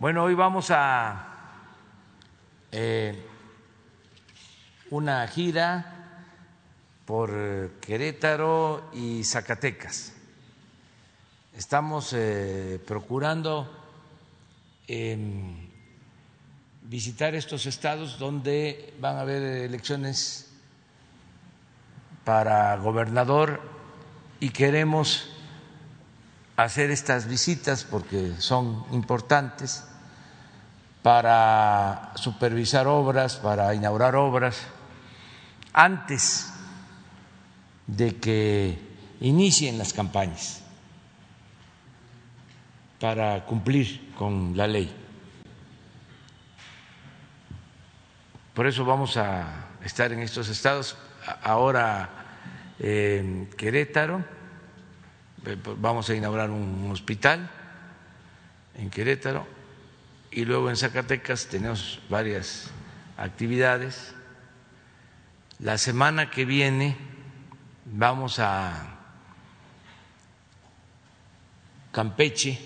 Bueno, hoy vamos a eh, una gira por Querétaro y Zacatecas. Estamos eh, procurando em, visitar estos estados donde van a haber elecciones para gobernador y queremos hacer estas visitas porque son importantes para supervisar obras, para inaugurar obras, antes de que inicien las campañas, para cumplir con la ley. Por eso vamos a estar en estos estados, ahora en Querétaro, vamos a inaugurar un hospital en Querétaro, y luego en Zacatecas tenemos varias actividades. La semana que viene vamos a Campeche,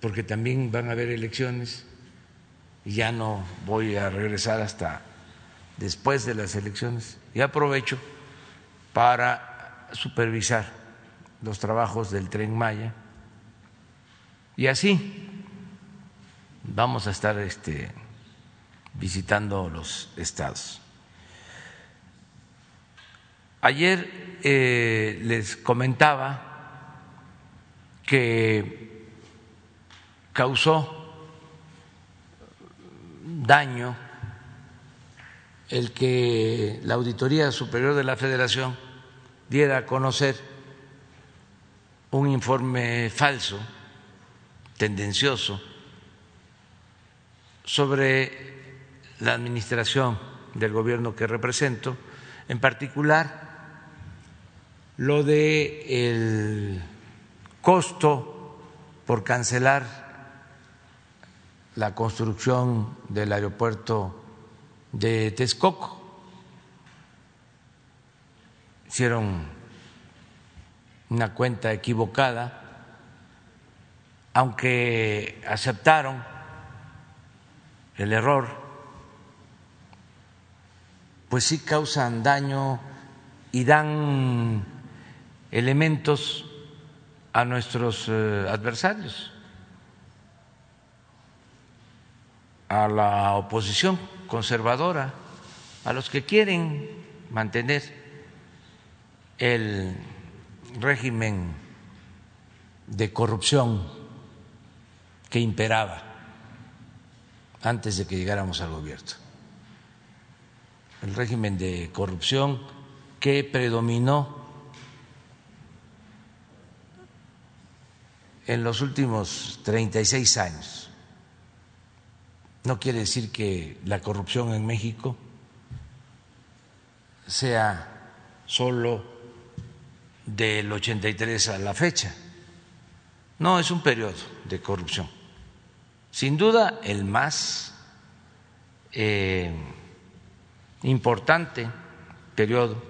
porque también van a haber elecciones y ya no voy a regresar hasta después de las elecciones. Y aprovecho para supervisar los trabajos del tren Maya. Y así vamos a estar este, visitando los estados. Ayer eh, les comentaba que causó daño el que la Auditoría Superior de la Federación diera a conocer un informe falso, tendencioso, sobre la administración del gobierno que represento, en particular lo de el costo por cancelar la construcción del aeropuerto de Texcoco. Hicieron una cuenta equivocada, aunque aceptaron el error, pues sí causan daño y dan elementos a nuestros eh, adversarios, a la oposición conservadora, a los que quieren mantener el régimen de corrupción que imperaba antes de que llegáramos al gobierno. El régimen de corrupción que predominó en los últimos 36 años. No quiere decir que la corrupción en México sea solo del 83 a la fecha. No, es un periodo de corrupción sin duda, el más eh, importante periodo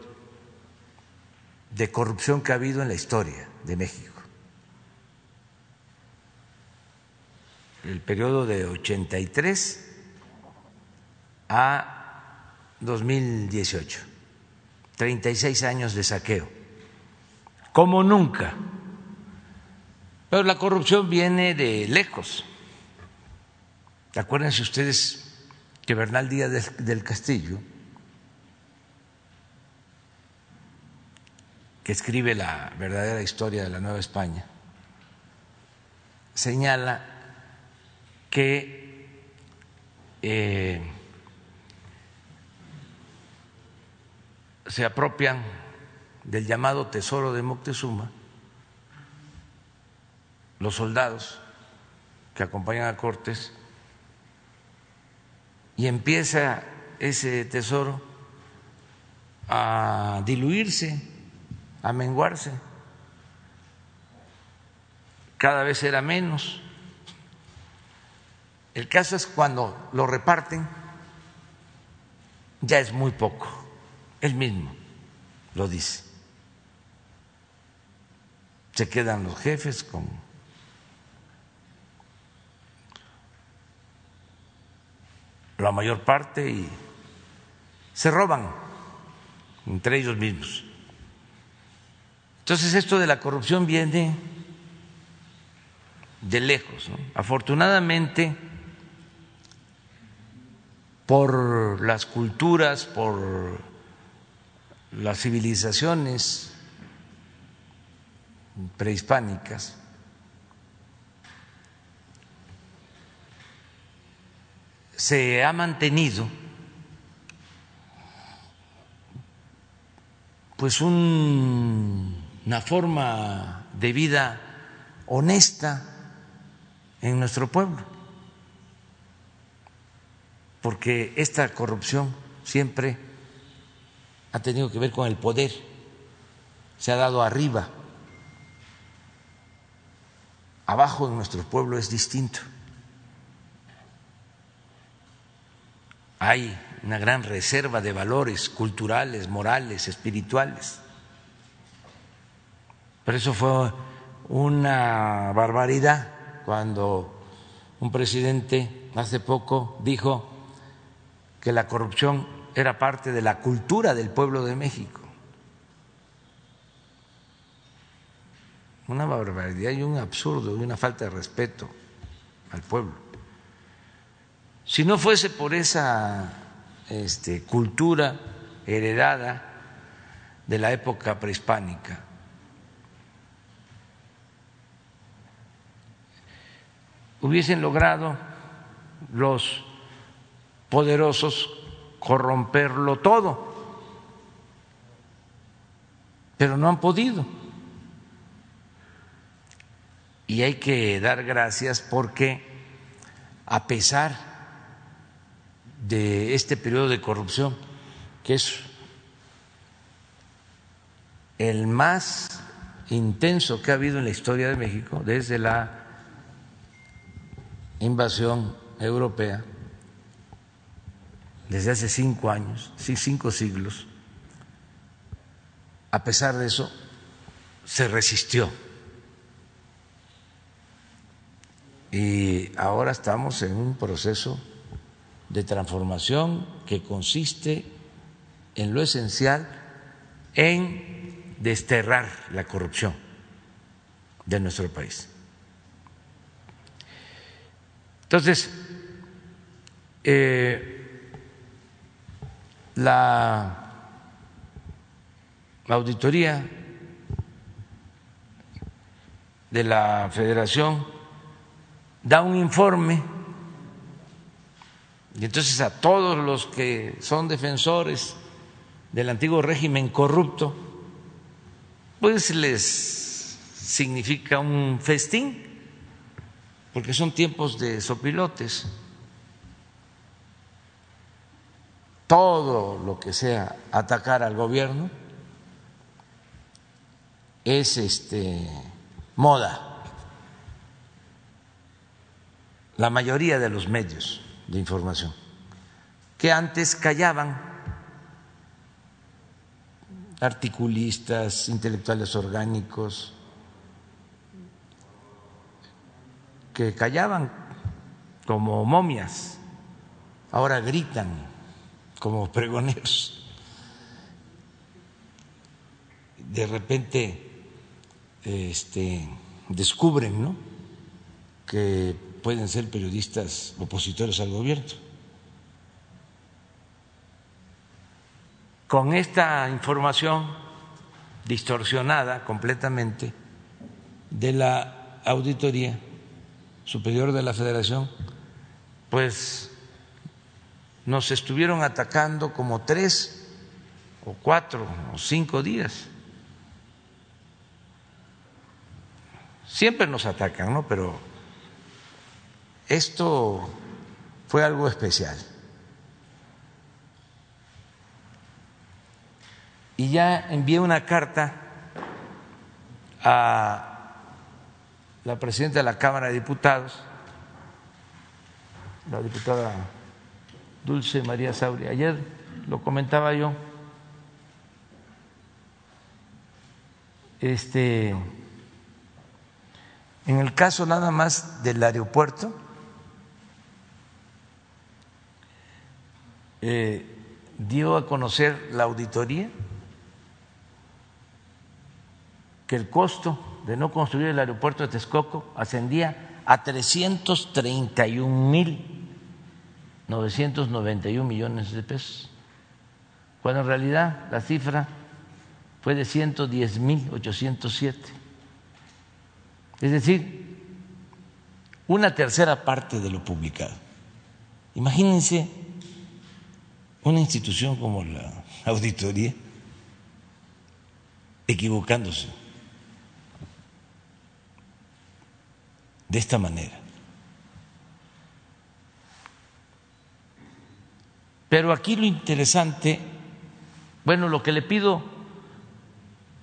de corrupción que ha habido en la historia de México. El periodo de 83 a 2018, 36 años de saqueo, como nunca. Pero la corrupción viene de lejos Acuérdense ustedes que Bernal Díaz del Castillo, que escribe la verdadera historia de la Nueva España, señala que eh, se apropian del llamado tesoro de Moctezuma los soldados que acompañan a Cortés y empieza ese tesoro a diluirse, a menguarse. Cada vez era menos. El caso es cuando lo reparten, ya es muy poco. Él mismo lo dice se quedan los jefes con la mayor parte y se roban entre ellos mismos. Entonces esto de la corrupción viene de lejos. Afortunadamente, por las culturas, por las civilizaciones, prehispánicas, se ha mantenido pues una forma de vida honesta en nuestro pueblo, porque esta corrupción siempre ha tenido que ver con el poder, se ha dado arriba, abajo en nuestro pueblo es distinto. hay una gran reserva de valores culturales, morales, espirituales. Por eso fue una barbaridad cuando un presidente hace poco dijo que la corrupción era parte de la cultura del pueblo de México. Una barbaridad y un absurdo y una falta de respeto al pueblo. Si no fuese por esa este, cultura heredada de la época prehispánica, hubiesen logrado los poderosos corromperlo todo, pero no han podido. Y hay que dar gracias porque a pesar de este periodo de corrupción, que es el más intenso que ha habido en la historia de México desde la invasión europea, desde hace cinco años, cinco siglos, a pesar de eso, se resistió. Y ahora estamos en un proceso de transformación que consiste en lo esencial en desterrar la corrupción de nuestro país. Entonces, eh, la auditoría de la Federación da un informe y entonces a todos los que son defensores del antiguo régimen corrupto, pues les significa un festín, porque son tiempos de sopilotes. Todo lo que sea atacar al gobierno es este moda. La mayoría de los medios de información, que antes callaban articulistas, intelectuales orgánicos, que callaban como momias, ahora gritan como pregoneros. De repente este, descubren ¿no? que pueden ser periodistas opositores al gobierno. Con esta información distorsionada completamente de la Auditoría Superior de la Federación, pues nos estuvieron atacando como tres o cuatro o cinco días. Siempre nos atacan, ¿no? Pero esto fue algo especial. Y ya envié una carta a la presidenta de la Cámara de Diputados, la diputada Dulce María Sauri. Ayer lo comentaba yo. Este, en el caso nada más del aeropuerto, eh, dio a conocer la auditoría que el costo de no construir el aeropuerto de Texcoco ascendía a 331 mil 991 millones de pesos, cuando en realidad la cifra fue de 110 mil 807. Es decir, una tercera parte de lo publicado. Imagínense una institución como la auditoría equivocándose de esta manera. Pero aquí lo interesante, bueno, lo que le pido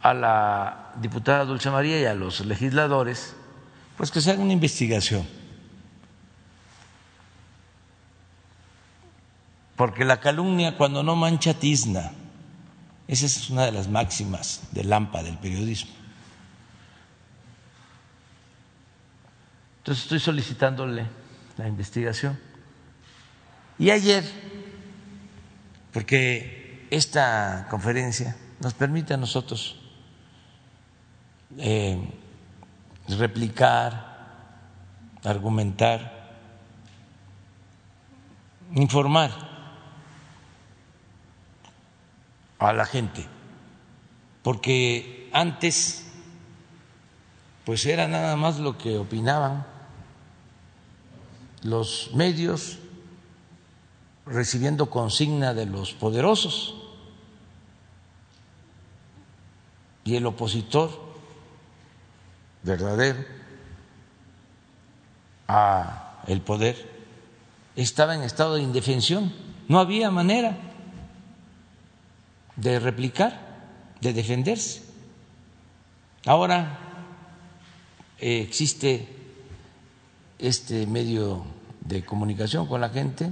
a la diputada Dulce María y a los legisladores, pues que se haga una investigación. Porque la calumnia cuando no mancha tizna, esa es una de las máximas del AMPA, del periodismo. Entonces estoy solicitándole la investigación. Y ayer porque esta conferencia nos permite a nosotros eh, replicar, argumentar, informar a la gente, porque antes pues era nada más lo que opinaban los medios recibiendo consigna de los poderosos. Y el opositor verdadero a el poder estaba en estado de indefensión, no había manera de replicar, de defenderse. Ahora eh, existe este medio de comunicación con la gente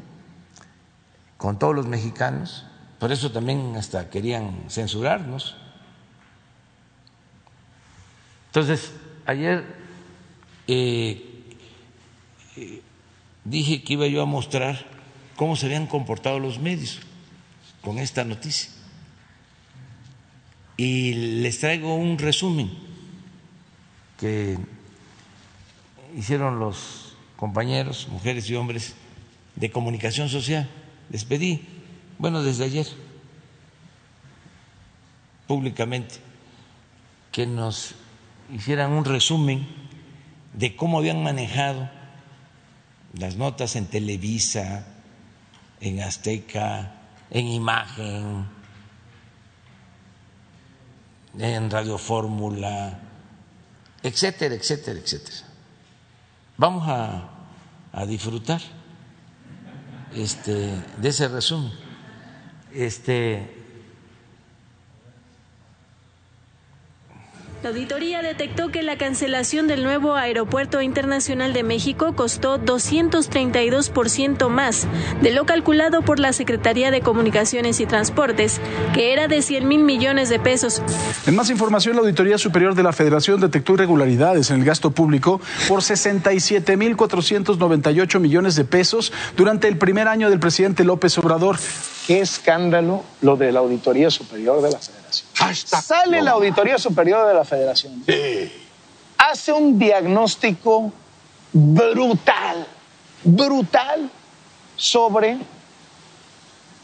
con todos los mexicanos, por eso también hasta querían censurarnos. Entonces, ayer eh, eh, dije que iba yo a mostrar cómo se habían comportado los medios con esta noticia. Y les traigo un resumen que hicieron los compañeros, mujeres y hombres de comunicación social. Les pedí, bueno, desde ayer, públicamente, que nos hicieran un resumen de cómo habían manejado las notas en Televisa, en Azteca, en Imagen, en Radio Fórmula, etcétera, etcétera, etcétera. Vamos a, a disfrutar este, de ese resumen. Este, La auditoría detectó que la cancelación del nuevo Aeropuerto Internacional de México costó 232% más de lo calculado por la Secretaría de Comunicaciones y Transportes, que era de 100 mil millones de pesos. En más información, la Auditoría Superior de la Federación detectó irregularidades en el gasto público por 67 mil 498 millones de pesos durante el primer año del presidente López Obrador. Qué escándalo lo de la Auditoría Superior de la Federación. Sale la Auditoría Superior de la Federación. Hace un diagnóstico brutal, brutal sobre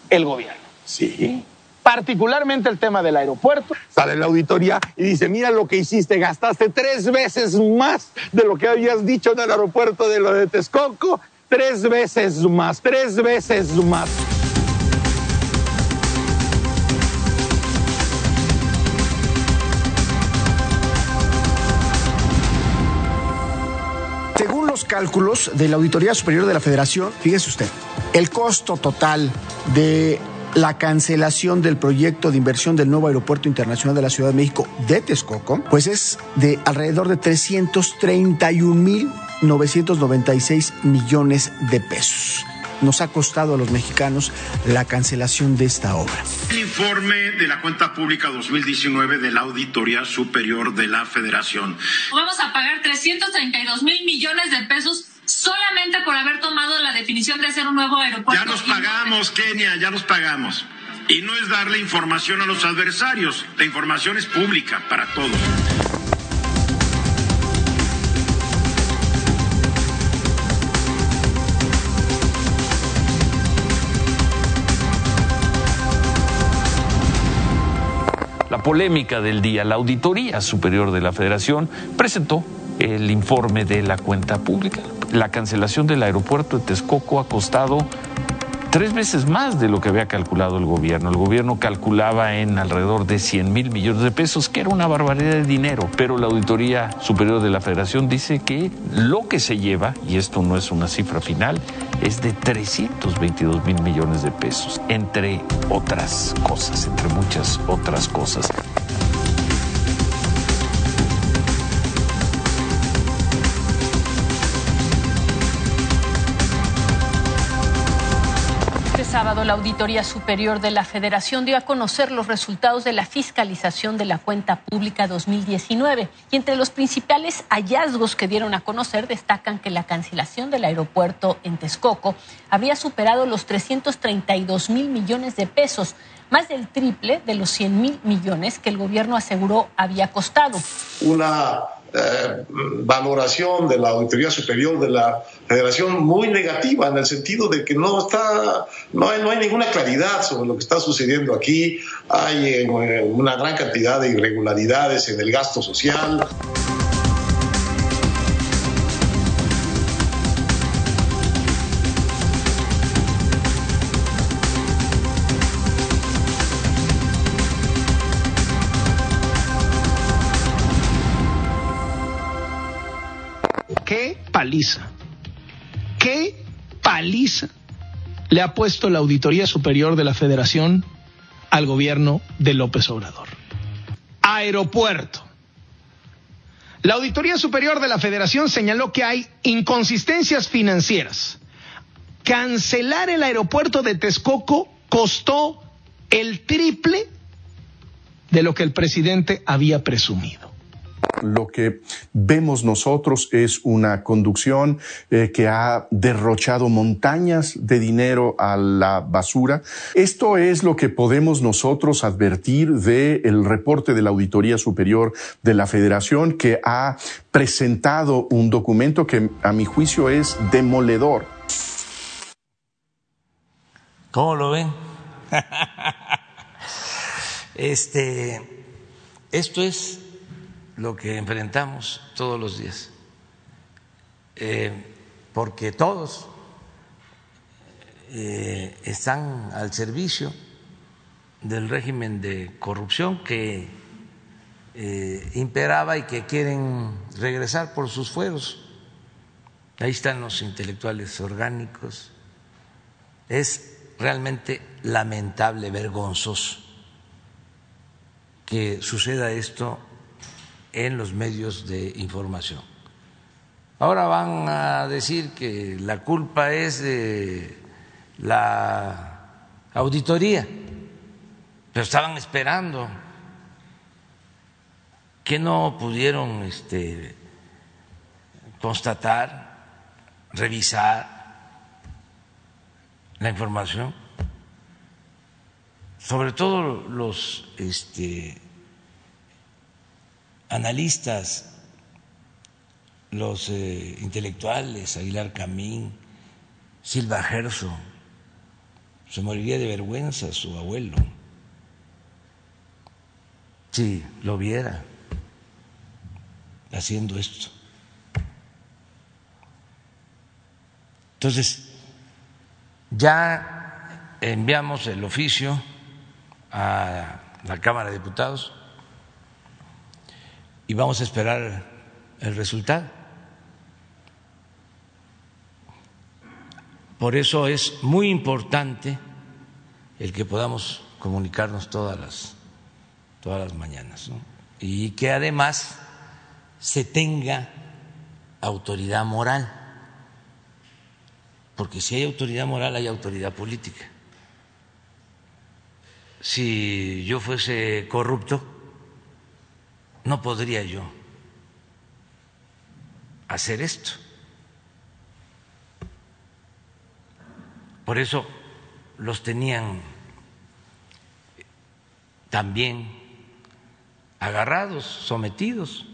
el gobierno. Sí. Particularmente el tema del aeropuerto. Sale la auditoría y dice, mira lo que hiciste, gastaste tres veces más de lo que habías dicho en el aeropuerto de lo de Texcoco, tres veces más, tres veces más. Cálculos de la Auditoría Superior de la Federación, fíjese usted, el costo total de la cancelación del proyecto de inversión del nuevo aeropuerto internacional de la Ciudad de México de Texcoco, pues es de alrededor de 331.996 millones de pesos. Nos ha costado a los mexicanos la cancelación de esta obra. El informe de la cuenta pública 2019 de la Auditoría Superior de la Federación. Vamos a pagar 332 mil millones de pesos solamente por haber tomado la definición de hacer un nuevo aeropuerto. Ya nos pagamos, Kenia, ya nos pagamos. Y no es darle información a los adversarios, la información es pública para todos. Polémica del día, la Auditoría Superior de la Federación presentó el informe de la cuenta pública. La cancelación del aeropuerto de Texcoco ha costado tres veces más de lo que había calculado el gobierno. El gobierno calculaba en alrededor de 100 mil millones de pesos, que era una barbaridad de dinero, pero la Auditoría Superior de la Federación dice que lo que se lleva, y esto no es una cifra final, es de 322 mil millones de pesos, entre otras cosas, entre muchas otras cosas. Sábado, la Auditoría Superior de la Federación dio a conocer los resultados de la fiscalización de la cuenta pública 2019 y entre los principales hallazgos que dieron a conocer destacan que la cancelación del aeropuerto en Texcoco habría superado los 332 mil millones de pesos, más del triple de los 100 mil millones que el gobierno aseguró había costado. Una eh, valoración de la Auditoría Superior de la Federación muy negativa en el sentido de que no está, no hay, no hay ninguna claridad sobre lo que está sucediendo aquí, hay eh, una gran cantidad de irregularidades en el gasto social. Paliza, qué paliza le ha puesto la Auditoría Superior de la Federación al gobierno de López Obrador. Aeropuerto. La Auditoría Superior de la Federación señaló que hay inconsistencias financieras. Cancelar el aeropuerto de Texcoco costó el triple de lo que el presidente había presumido. Lo que vemos nosotros es una conducción eh, que ha derrochado montañas de dinero a la basura. Esto es lo que podemos nosotros advertir del reporte de la Auditoría Superior de la Federación que ha presentado un documento que a mi juicio es demoledor. ¿Cómo lo ven? este, esto es lo que enfrentamos todos los días, eh, porque todos eh, están al servicio del régimen de corrupción que eh, imperaba y que quieren regresar por sus fueros. Ahí están los intelectuales orgánicos. Es realmente lamentable, vergonzoso que suceda esto en los medios de información. Ahora van a decir que la culpa es de la auditoría, pero estaban esperando que no pudieron este, constatar, revisar la información, sobre todo los este, analistas, los eh, intelectuales, Aguilar Camín, Silva Gerso, se moriría de vergüenza su abuelo si lo viera haciendo esto. Entonces, ya enviamos el oficio a la Cámara de Diputados y vamos a esperar el resultado. Por eso es muy importante el que podamos comunicarnos todas las, todas las mañanas y que además se tenga autoridad moral, porque si hay autoridad moral hay autoridad política. Si yo fuese corrupto, no podría yo hacer esto. Por eso los tenían también agarrados, sometidos,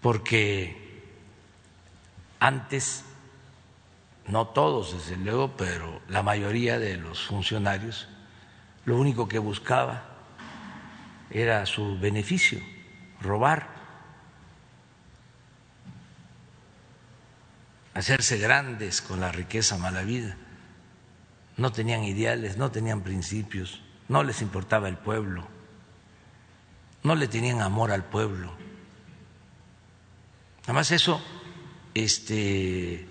porque antes, no todos desde luego, pero la mayoría de los funcionarios, lo único que buscaba era su beneficio, robar, hacerse grandes con la riqueza mala vida. No tenían ideales, no tenían principios, no les importaba el pueblo, no le tenían amor al pueblo. Además eso este,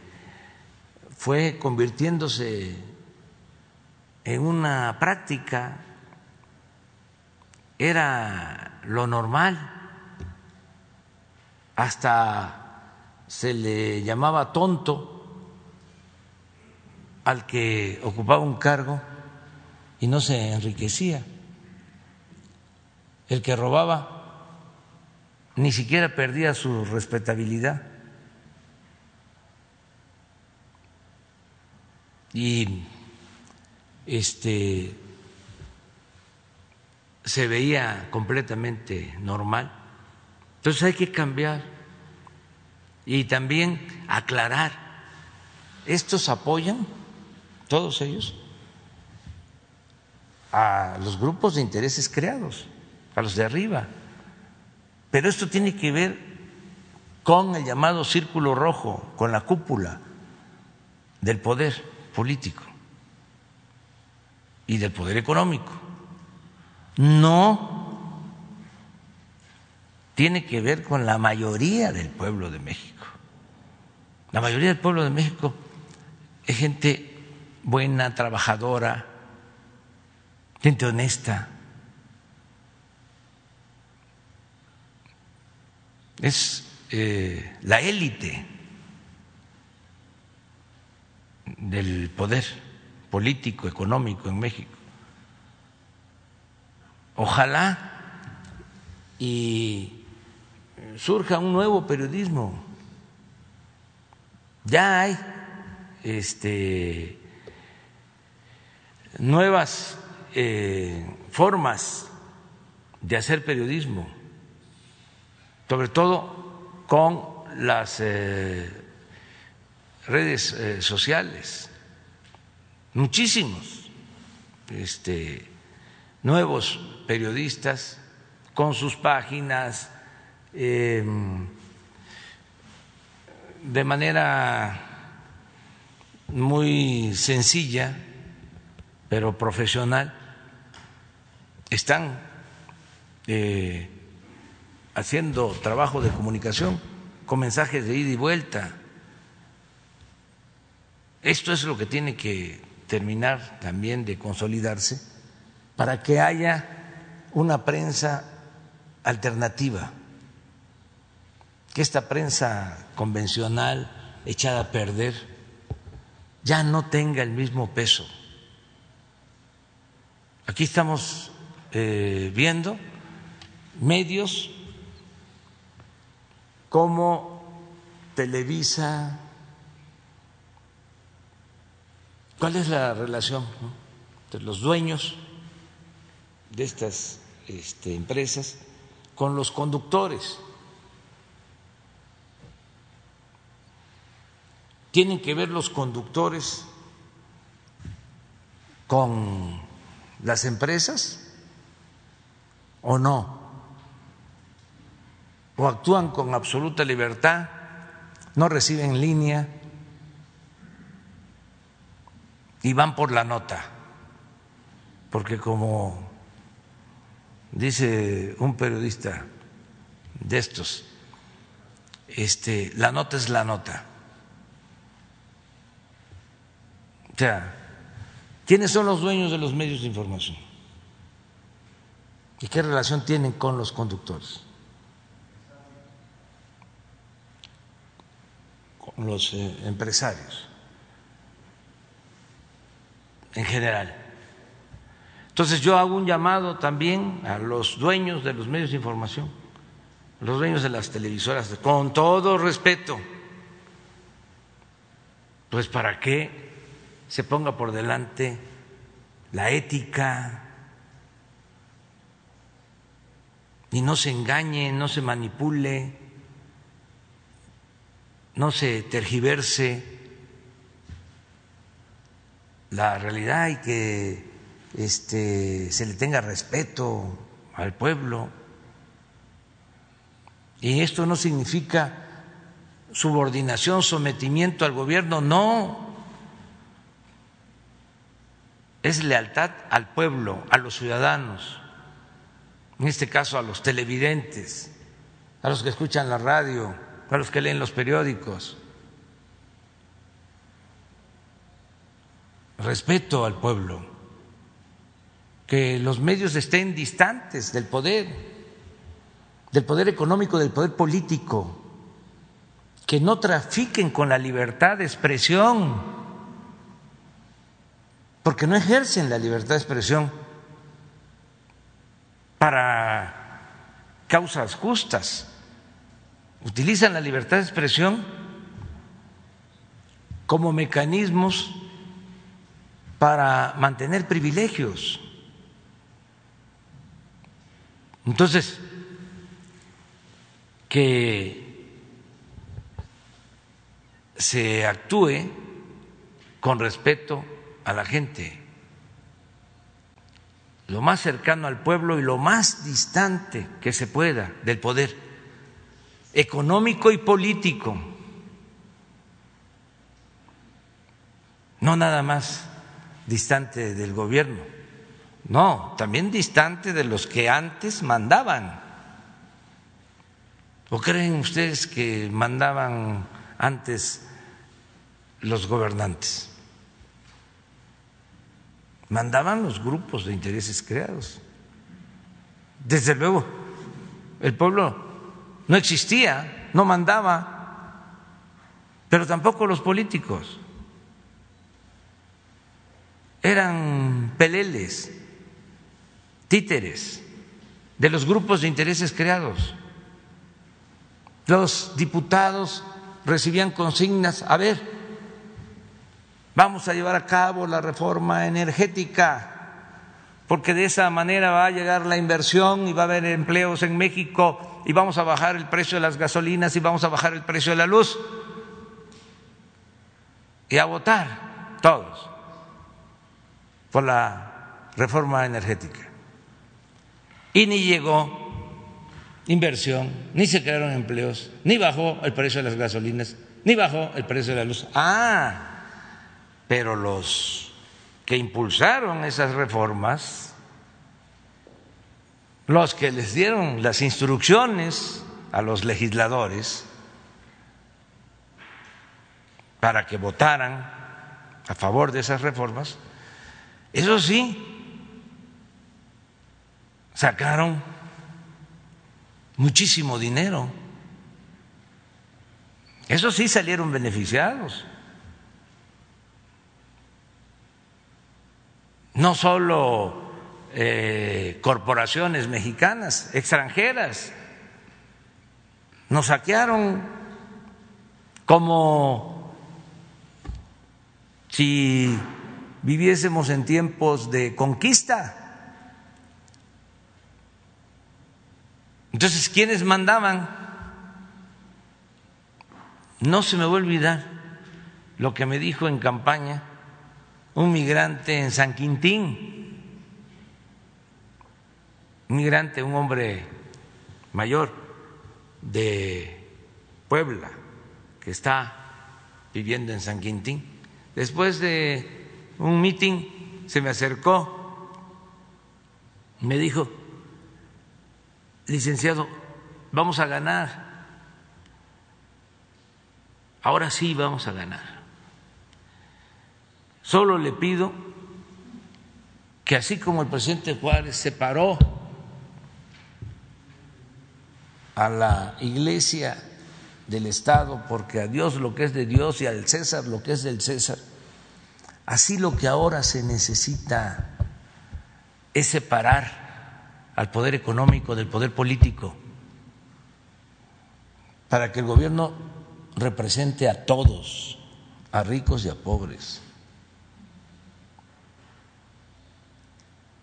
fue convirtiéndose en una práctica, era lo normal, hasta se le llamaba tonto al que ocupaba un cargo y no se enriquecía. El que robaba ni siquiera perdía su respetabilidad. Y este se veía completamente normal. Entonces hay que cambiar y también aclarar. ¿Estos apoyan, todos ellos, a los grupos de intereses creados, a los de arriba. Pero esto tiene que ver con el llamado círculo rojo, con la cúpula del poder político y del poder económico. No tiene que ver con la mayoría del pueblo de México. La mayoría del pueblo de México es gente buena, trabajadora, gente honesta. Es eh, la élite del poder político, económico en México. Ojalá y surja un nuevo periodismo. Ya hay este, nuevas eh, formas de hacer periodismo, sobre todo con las eh, redes eh, sociales, muchísimos este, nuevos periodistas con sus páginas em, de manera muy sencilla, pero profesional están eh, haciendo trabajo de comunicación con mensajes de ida y vuelta. Esto es lo que tiene que terminar también de consolidarse para que haya una prensa alternativa, que esta prensa convencional echada a perder ya no tenga el mismo peso. Aquí estamos eh, viendo medios como Televisa. ¿Cuál es la relación entre los dueños de estas este, empresas con los conductores? ¿Tienen que ver los conductores con las empresas? o no, o actúan con absoluta libertad, no reciben línea y van por la nota, porque como dice un periodista de estos, este, la nota es la nota. O sea, ¿quiénes son los dueños de los medios de información? ¿Y qué relación tienen con los conductores? Con los eh, empresarios en general. Entonces yo hago un llamado también a los dueños de los medios de información, los dueños de las televisoras, con todo respeto, pues para que se ponga por delante la ética y no se engañe, no se manipule, no se tergiverse la realidad y que este, se le tenga respeto al pueblo. Y esto no significa subordinación, sometimiento al gobierno, no. Es lealtad al pueblo, a los ciudadanos, en este caso a los televidentes, a los que escuchan la radio, a los que leen los periódicos. Respeto al pueblo que los medios estén distantes del poder, del poder económico, del poder político, que no trafiquen con la libertad de expresión, porque no ejercen la libertad de expresión para causas justas, utilizan la libertad de expresión como mecanismos para mantener privilegios. Entonces, que se actúe con respeto a la gente, lo más cercano al pueblo y lo más distante que se pueda del poder económico y político, no nada más distante del gobierno no, también distante de los que antes mandaban. ¿O creen ustedes que mandaban antes los gobernantes? Mandaban los grupos de intereses creados. Desde luego, el pueblo no existía, no mandaba, pero tampoco los políticos. Eran peleles títeres de los grupos de intereses creados. Los diputados recibían consignas, a ver, vamos a llevar a cabo la reforma energética, porque de esa manera va a llegar la inversión y va a haber empleos en México y vamos a bajar el precio de las gasolinas y vamos a bajar el precio de la luz. Y a votar todos por la reforma energética y ni llegó inversión, ni se crearon empleos, ni bajó el precio de las gasolinas, ni bajó el precio de la luz. Ah, pero los que impulsaron esas reformas, los que les dieron las instrucciones a los legisladores para que votaran a favor de esas reformas, eso sí, sacaron muchísimo dinero. Eso sí salieron beneficiados. No solo eh, corporaciones mexicanas, extranjeras, nos saquearon como si viviésemos en tiempos de conquista. Entonces, ¿quiénes mandaban? No se me va a olvidar lo que me dijo en campaña un migrante en San Quintín, un migrante, un hombre mayor de Puebla, que está viviendo en San Quintín. Después de un mitin se me acercó, me dijo, licenciado, vamos a ganar. Ahora sí vamos a ganar. Solo le pido que así como el presidente Juárez separó a la iglesia del Estado, porque a Dios lo que es de Dios y al César lo que es del César, así lo que ahora se necesita es separar al poder económico del poder político, para que el gobierno represente a todos, a ricos y a pobres.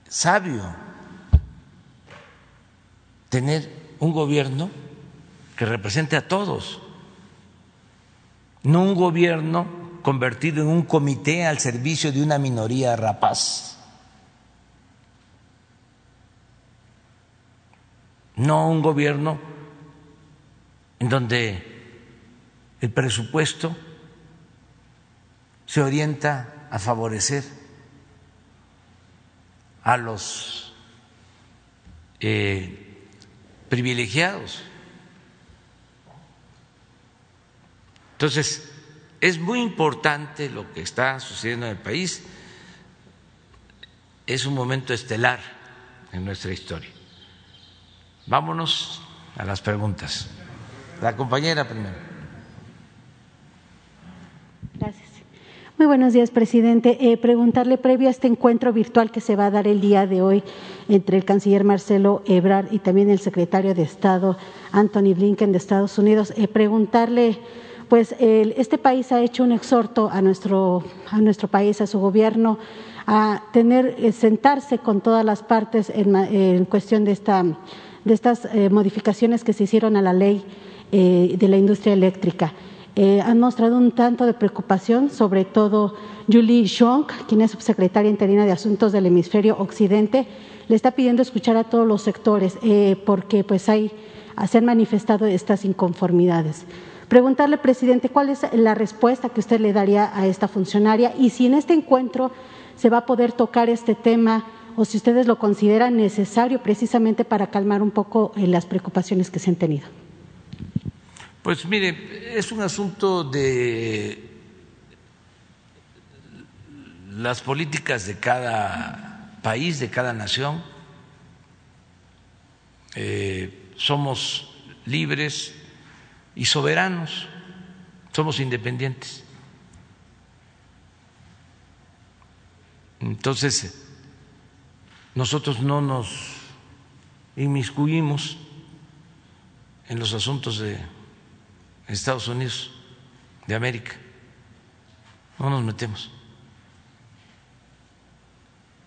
Sabio tener un gobierno que represente a todos, no un gobierno convertido en un comité al servicio de una minoría rapaz. No un gobierno en donde el presupuesto se orienta a favorecer a los eh, privilegiados. Entonces, es muy importante lo que está sucediendo en el país. Es un momento estelar en nuestra historia. Vámonos a las preguntas. La compañera primero. Gracias. Muy buenos días, presidente. Eh, preguntarle, previo a este encuentro virtual que se va a dar el día de hoy entre el canciller Marcelo Ebrard y también el secretario de Estado Anthony Blinken de Estados Unidos, eh, preguntarle pues este país ha hecho un exhorto a nuestro, a nuestro país, a su gobierno, a tener, eh, sentarse con todas las partes en, cuestión de, esta, de estas eh, modificaciones que se hicieron a la ley eh, de la industria eléctrica. han mostrado un tanto de preocupación, sobre todo Julie Schonk, quien es subsecretaria interina de Asuntos del Hemisferio Occidente, le está pidiendo escuchar a todos los sectores porque pues hay, se han manifestado estas inconformidades. Preguntarle, presidente, cuál es la respuesta que usted le daría a esta funcionaria y si en este encuentro se va a poder tocar este tema o si ustedes lo consideran necesario precisamente para calmar un poco eh, las preocupaciones que se han tenido. Pues mire, es un asunto de las políticas de cada país, de cada nación. Eh, somos libres y soberanos, somos independientes. Entonces, nosotros no nos inmiscuimos en los asuntos de Estados Unidos de América, no nos metemos.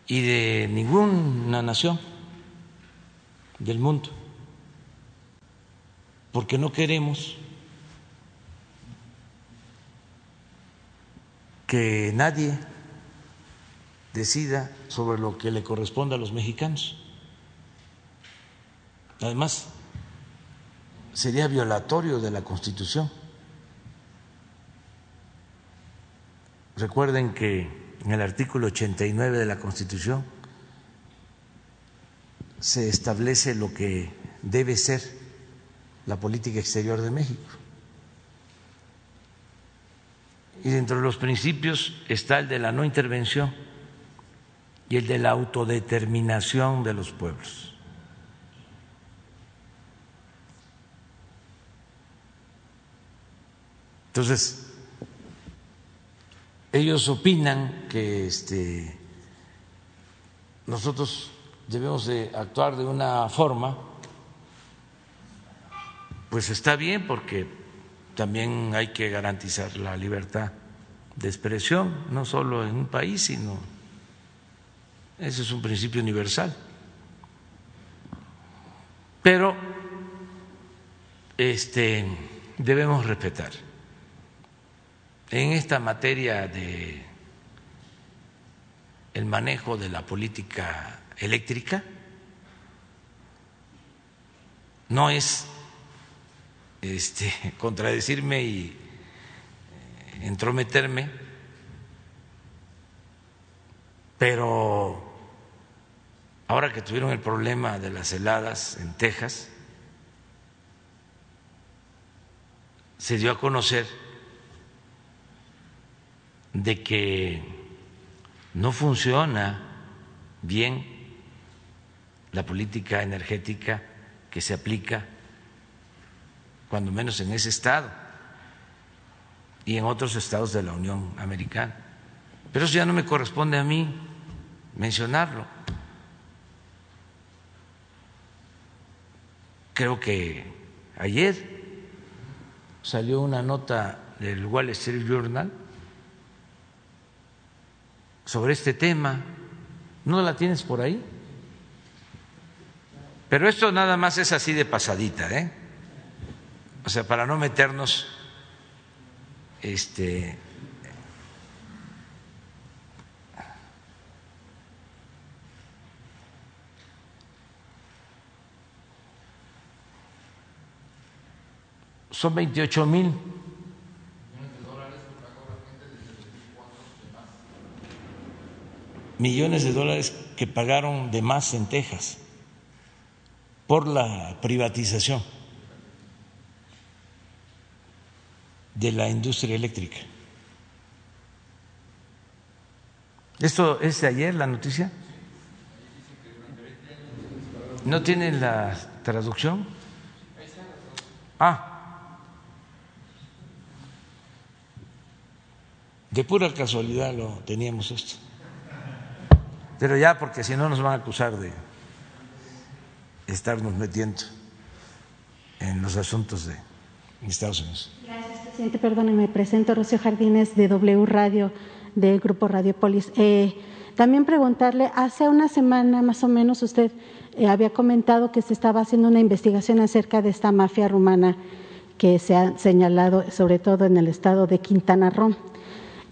Y de ninguna nación del mundo porque no queremos que nadie decida sobre lo que le corresponde a los mexicanos. Además, sería violatorio de la Constitución. Recuerden que en el artículo 89 de la Constitución se establece lo que debe ser la política exterior de México. Y dentro de los principios está el de la no intervención y el de la autodeterminación de los pueblos. Entonces, ellos opinan que este, nosotros debemos de actuar de una forma pues está bien porque también hay que garantizar la libertad de expresión, no solo en un país, sino ese es un principio universal. Pero este debemos respetar. En esta materia de el manejo de la política eléctrica no es este, contradecirme y eh, entrometerme, pero ahora que tuvieron el problema de las heladas en Texas, se dio a conocer de que no funciona bien la política energética que se aplica cuando menos en ese estado y en otros estados de la Unión Americana. Pero eso ya no me corresponde a mí mencionarlo. Creo que ayer salió una nota del Wall Street Journal sobre este tema. ¿No la tienes por ahí? Pero esto nada más es así de pasadita, ¿eh? O sea, para no meternos este son 28 mil. Millones de dólares que pagaron de más en Texas por la privatización de la industria eléctrica. ¿Esto es de ayer la noticia? ¿No tienen la traducción? Ah. De pura casualidad lo teníamos esto. Pero ya, porque si no nos van a acusar de estarnos metiendo en los asuntos de Estados Unidos. Gracias, presidente. Perdóneme, presento Rocío Jardines de W Radio, del Grupo Radiopolis. Eh, también preguntarle, hace una semana más o menos usted eh, había comentado que se estaba haciendo una investigación acerca de esta mafia rumana que se ha señalado sobre todo en el estado de Quintana Roo.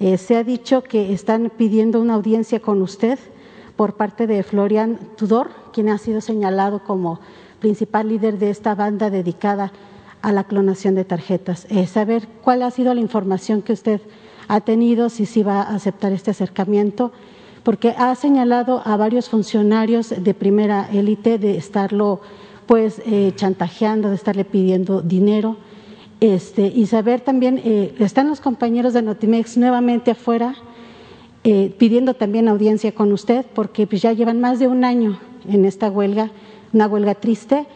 Eh, se ha dicho que están pidiendo una audiencia con usted por parte de Florian Tudor, quien ha sido señalado como principal líder de esta banda dedicada a la clonación de tarjetas. Eh, saber cuál ha sido la información que usted ha tenido, si sí va a aceptar este acercamiento, porque ha señalado a varios funcionarios de primera élite de estarlo pues eh, chantajeando, de estarle pidiendo dinero este, y saber también, eh, están los compañeros de Notimex nuevamente afuera pidiendo también audiencia con usted, porque pues, ya llevan más de un año en esta huelga, una huelga triste,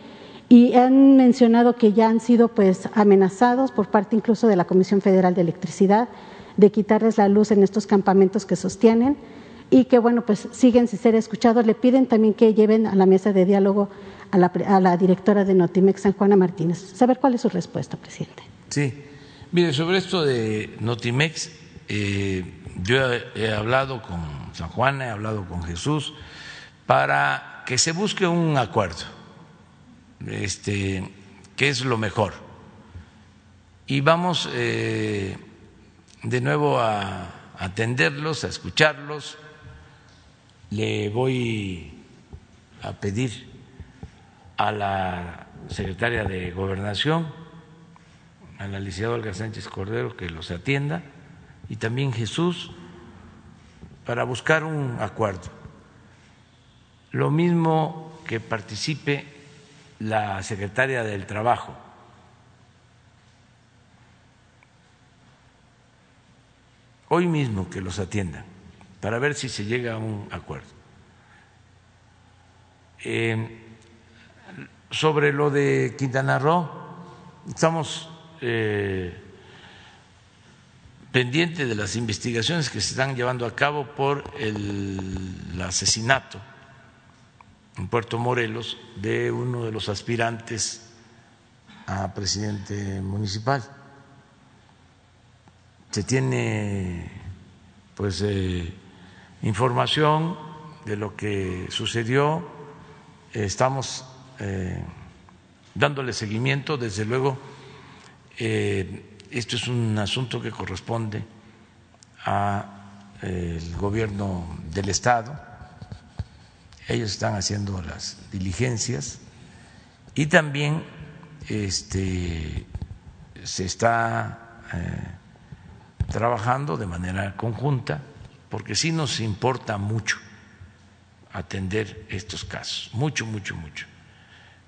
y han mencionado que ya han sido pues amenazados por parte incluso de la Comisión Federal de Electricidad de quitarles la luz en estos campamentos que sostienen y que bueno pues siguen sin ser escuchados. Le piden también que lleven a la mesa de diálogo a la, directora de Notimex, San Juana Martínez. Saber cuál es su respuesta, presidente. Sí, mire, sobre esto de Notimex, eh, yo he, hablado con San Juana, he hablado con Jesús, para que se busque un acuerdo, este, que es lo mejor. Y vamos eh, de nuevo a atenderlos, a escucharlos. Le voy a pedir a la secretaria de Gobernación, a la licenciada Olga Sánchez Cordero, que los atienda, y también Jesús, para buscar un acuerdo. Lo mismo que participe la secretaria del Trabajo. Hoy mismo que los atiendan, para ver si se llega a un acuerdo. Eh, sobre lo de Quintana Roo, estamos eh, pendientes de las investigaciones que se están llevando a cabo por el, asesinato en Puerto Morelos de uno de los aspirantes a presidente municipal. Se tiene pues eh, información de lo que sucedió, estamos eh, dándole seguimiento. Desde luego, eh, esto es un asunto que corresponde al eh, gobierno del Estado. Ellos están haciendo las diligencias. Y también este, se está trabajando de manera conjunta porque sí nos importa mucho atender estos casos, mucho, mucho, mucho.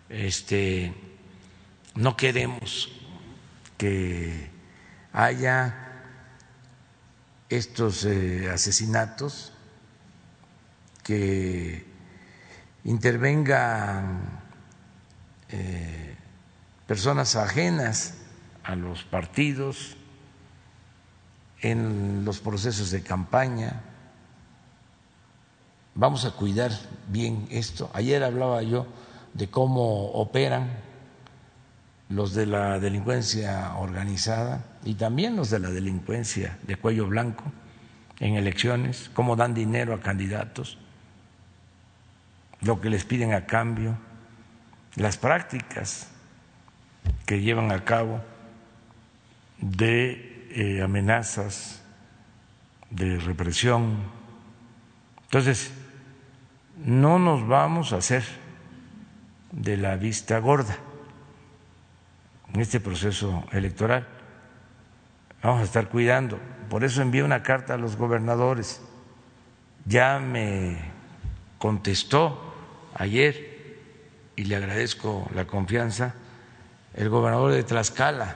Este, no queremos que haya estos eh, asesinatos, que intervengan eh, personas ajenas a los partidos en los procesos de campaña. Vamos a cuidar bien esto. Ayer hablaba yo de cómo operan los de la delincuencia organizada y también los de la delincuencia de cuello blanco en elecciones, cómo dan dinero a candidatos, lo que les piden a cambio, las prácticas que llevan a cabo de eh, amenazas, de represión. Entonces, no nos vamos a hacer de la vista gorda en este proceso electoral. Vamos a estar cuidando. Por eso envié una carta a los gobernadores. Ya me contestó ayer y le agradezco la confianza el gobernador de Tlaxcala,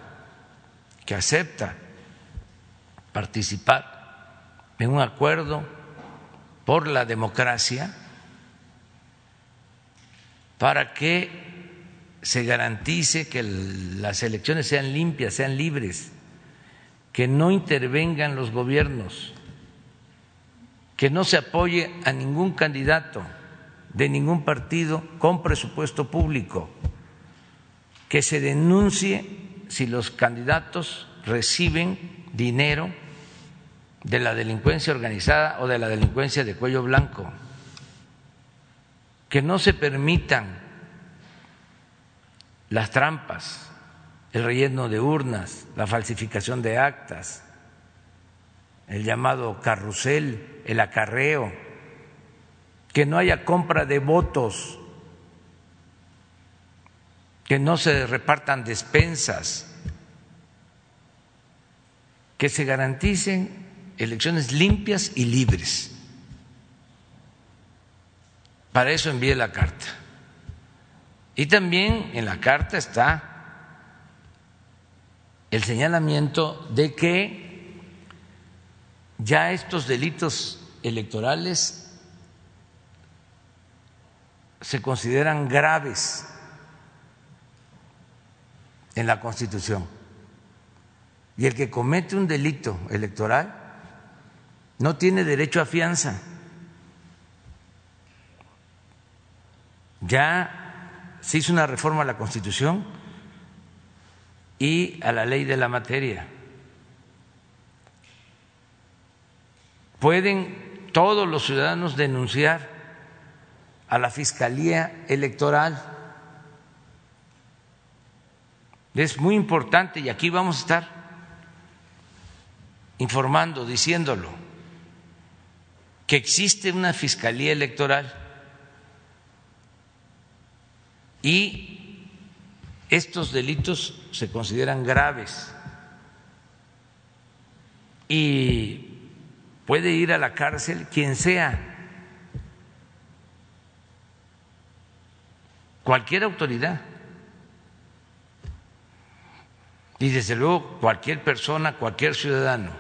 que acepta participar en un acuerdo por la democracia para que se garantice que las elecciones sean limpias, sean libres, que no intervengan los gobiernos, que no se apoye a ningún candidato de ningún partido con presupuesto público, que se denuncie si los candidatos reciben dinero de la delincuencia organizada o de la delincuencia de cuello blanco, que no se permitan las trampas, el relleno de urnas, la falsificación de actas, el llamado carrusel, el acarreo, que no haya compra de votos, que no se repartan despensas, que se garanticen elecciones limpias y libres. Para eso envié la carta. Y también en la carta está el señalamiento de que ya estos delitos electorales se consideran graves en la Constitución. Y el que comete un delito electoral no tiene derecho a fianza. Ya se hizo una reforma a la Constitución y a la ley de la materia. Pueden todos los ciudadanos denunciar a la Fiscalía Electoral. Es muy importante y aquí vamos a estar informando, diciéndolo que existe una fiscalía electoral y estos delitos se consideran graves y puede ir a la cárcel quien sea, cualquier autoridad. Y desde luego cualquier persona, cualquier ciudadano.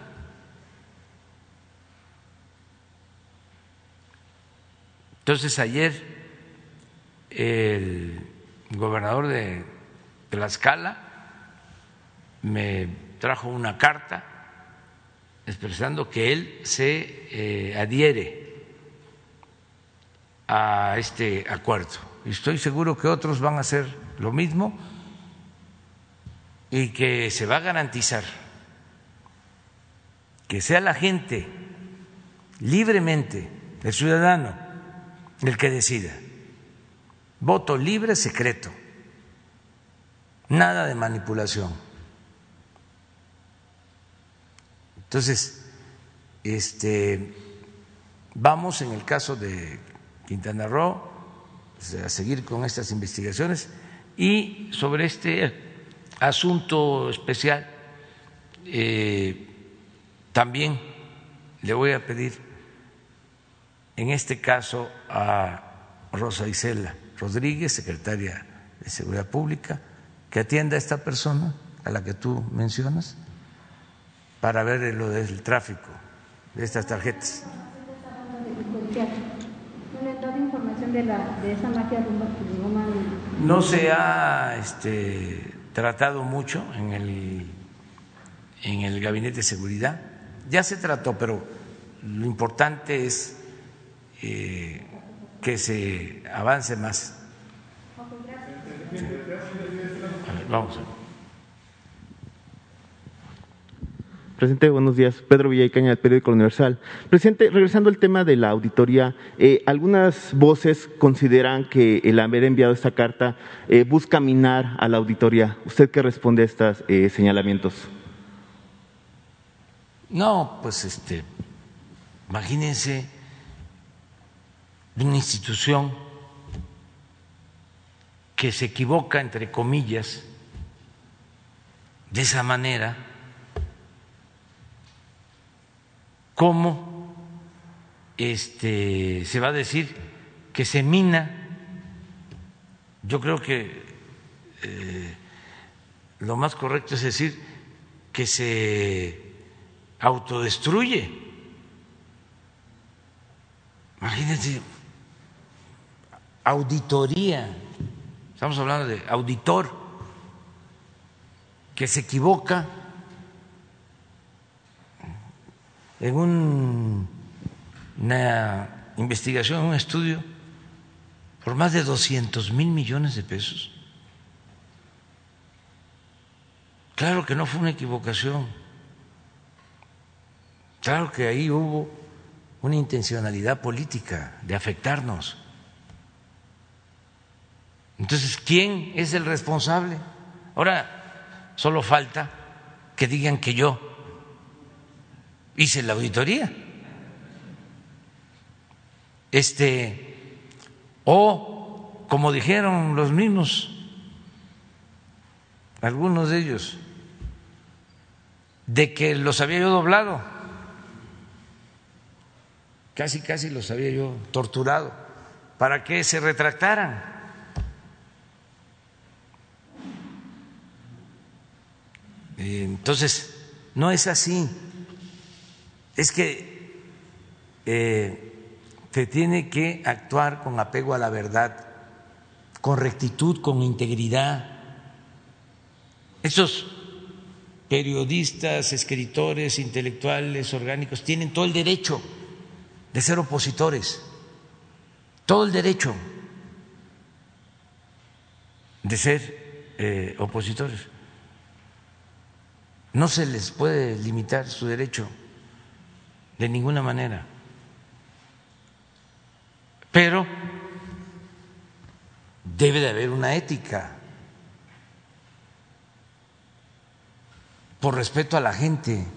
Entonces ayer el gobernador de Tlaxcala me trajo una carta expresando que él se eh, adhiere a este acuerdo. Estoy seguro que otros van a hacer lo mismo y que se va a garantizar que sea la gente libremente, el ciudadano, el que decida. Voto libre, secreto. Nada de manipulación. Entonces, este, vamos en el caso de Quintana Roo a seguir con estas investigaciones y sobre este asunto especial eh, también le voy a pedir en este caso a Rosa Isela Rodríguez, secretaria de Seguridad Pública, que atienda a esta persona a la que tú mencionas para ver lo del tráfico de estas tarjetas. No se ha este, tratado mucho en el, en el gabinete de seguridad. Ya se trató, pero lo importante es eh, que se avance más. vamos. Presidente, buenos días. Pedro Villaicaña, del periódico Universal. Presidente, regresando al tema de la auditoría, eh, algunas voces consideran que el haber enviado esta carta eh, busca minar a la auditoría. ¿Usted qué responde a estos eh, señalamientos? No, pues este, imagínense una institución que se equivoca, entre comillas, de esa manera, ¿cómo este, se va a decir que se mina? Yo creo que eh, lo más correcto es decir que se autodestruye. Imagínense, auditoría, estamos hablando de auditor que se equivoca en una investigación, un estudio, por más de 200 mil millones de pesos. Claro que no fue una equivocación. Claro que ahí hubo una intencionalidad política de afectarnos. Entonces, ¿quién es el responsable? Ahora, Solo falta que digan que yo hice la auditoría. Este, o como dijeron los mismos, algunos de ellos, de que los había yo doblado, casi, casi los había yo torturado, para que se retractaran. Entonces, no es así. Es que eh, se tiene que actuar con apego a la verdad, con rectitud, con integridad. Esos periodistas, escritores, intelectuales, orgánicos, tienen todo el derecho de ser opositores, todo el derecho de ser eh, opositores. No se les puede limitar su derecho de ninguna manera. Pero debe de haber una ética por respeto a la gente.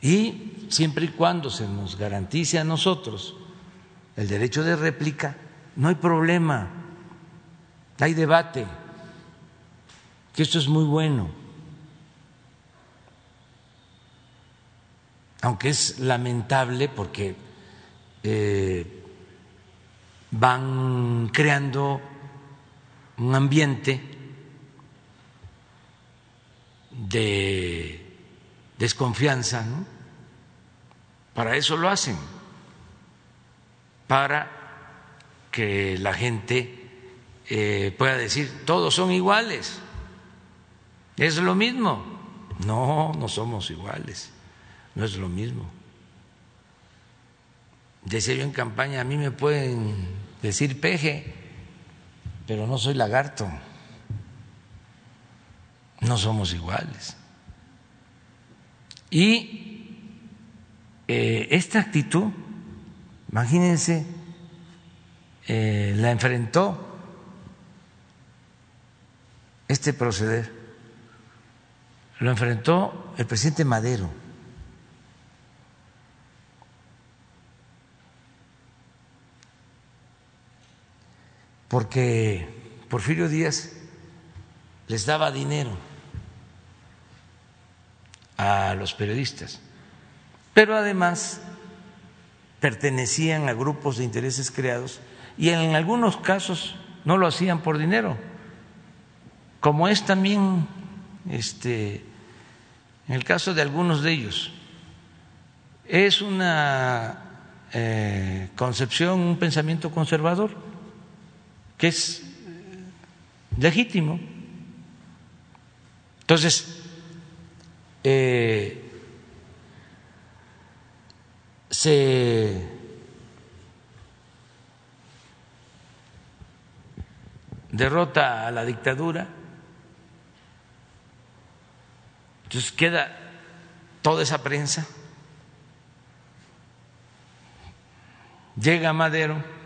Y siempre y cuando se nos garantice a nosotros el derecho de réplica, no hay problema, hay debate que esto es muy bueno, aunque es lamentable porque eh, van creando un ambiente de desconfianza. Para eso lo hacen, para que la gente eh, pueda decir, todos son iguales. ¿Es lo mismo? No, no somos iguales, no es lo mismo. Decía yo en campaña, a mí me pueden decir peje, pero no soy lagarto. No somos iguales. Y eh, esta actitud, imagínense, eh, la enfrentó este proceder lo enfrentó el presidente Madero. Porque Porfirio Díaz les daba dinero a los periodistas, pero además pertenecían a grupos de intereses creados y en algunos casos no lo hacían por dinero, como es también este en el caso de algunos de ellos, es una eh, concepción, un pensamiento conservador, que es legítimo. Entonces, eh, se derrota a la dictadura. Entonces queda toda esa prensa, llega Madero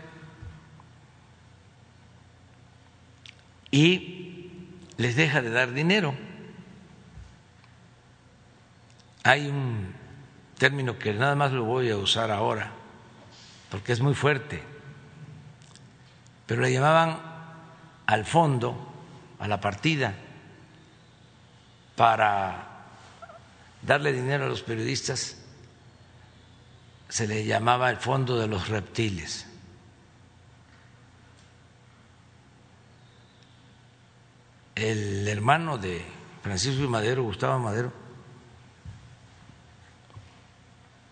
y les deja de dar dinero. Hay un término que nada más lo voy a usar ahora, porque es muy fuerte, pero le llamaban al fondo, a la partida, para darle dinero a los periodistas, se le llamaba el fondo de los reptiles. El hermano de Francisco y Madero, Gustavo Madero,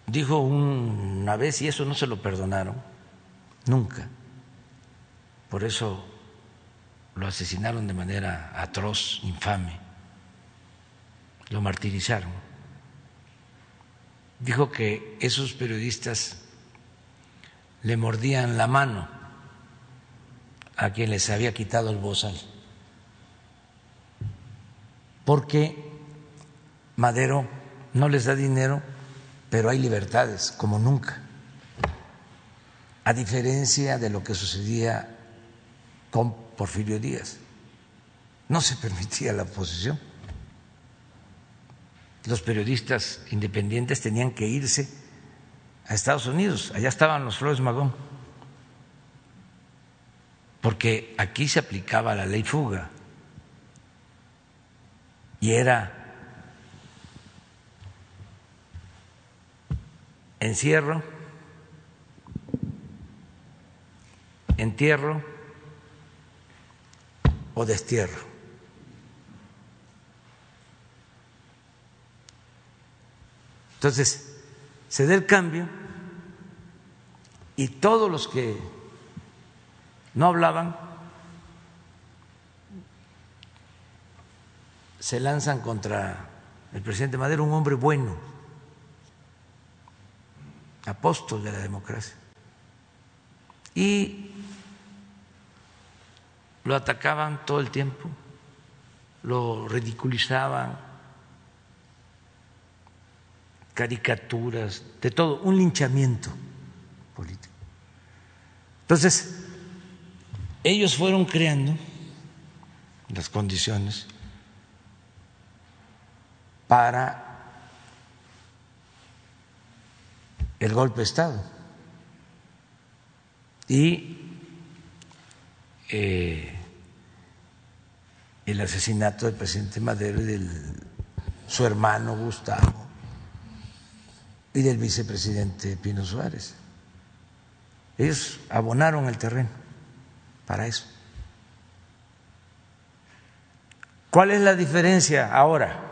dijo una vez, y eso no se lo perdonaron, nunca, por eso lo asesinaron de manera atroz, infame, lo martirizaron. Dijo que esos periodistas le mordían la mano a quien les había quitado el bozal, porque Madero no les da dinero pero hay libertades como nunca, a diferencia de lo que sucedía con Porfirio Díaz. No se permitía la oposición. Los periodistas independientes tenían que irse a Estados Unidos, allá estaban los Flores Magón, porque aquí se aplicaba la ley fuga y era encierro, entierro o destierro. Entonces, se da el cambio y todos los que no hablaban se lanzan contra el presidente Madero, un hombre bueno apóstol de la democracia. Y lo atacaban todo el tiempo, lo ridiculizaban, caricaturas, de todo, un linchamiento político. Entonces, ellos fueron creando las condiciones para el golpe de Estado. Y eh, el asesinato del presidente Madero y de su hermano Gustavo y del vicepresidente Pino Suárez. Ellos abonaron el terreno para eso. ¿Cuál es la diferencia ahora?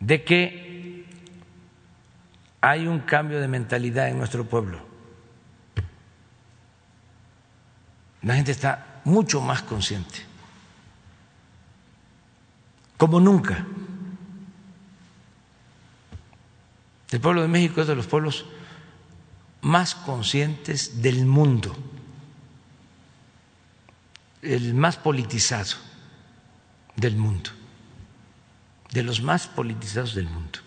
De que hay un cambio de mentalidad en nuestro pueblo. La gente está mucho más consciente, como nunca. El pueblo de México es de los pueblos más conscientes del mundo, el más politizado del mundo de los más politizados del mundo.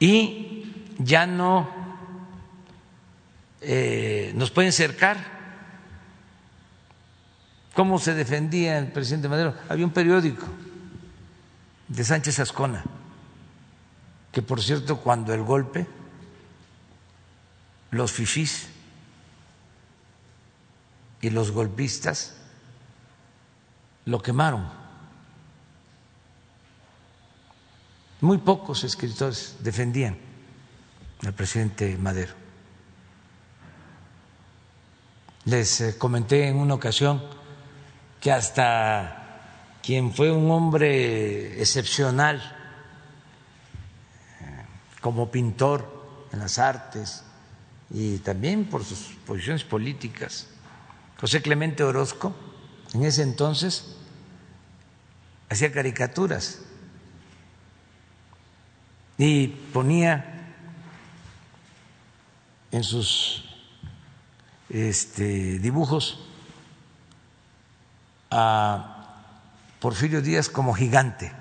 Y ya no eh, nos pueden cercar. ¿Cómo se defendía el presidente Madero? Había un periódico de Sánchez Ascona, que por cierto cuando el golpe, los fifís y los golpistas lo quemaron. Muy pocos escritores defendían al presidente Madero. Les eh, comenté en una ocasión que hasta quien fue un hombre excepcional eh, como pintor en las artes y también por sus posiciones políticas, José Clemente Orozco, en ese entonces hacía caricaturas y ponía en sus este, dibujos a Porfirio Díaz como gigante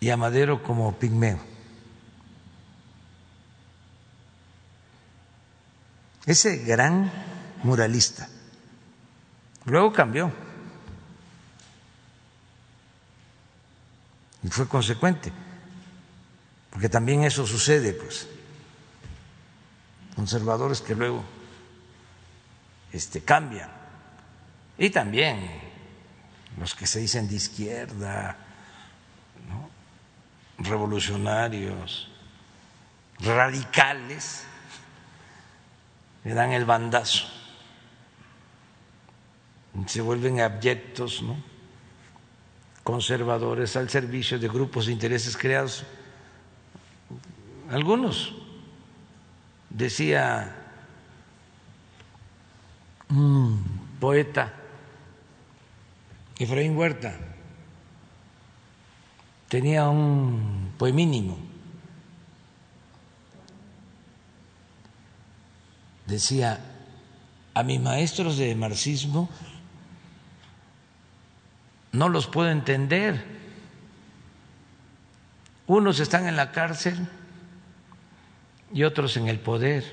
y a Madero como pigmeo. Ese gran muralista. Luego cambió. Y fue consecuente. Porque también eso sucede, pues. Conservadores que luego este, cambian. Y también los que se dicen de izquierda, revolucionarios, radicales, le dan el bandazo, se vuelven abyectos, ¿no? conservadores al servicio de grupos de intereses creados. Algunos, decía un poeta, Efraín Huerta, tenía un poemínimo. Decía, a mis maestros de marxismo no los puedo entender. Unos están en la cárcel y otros en el poder.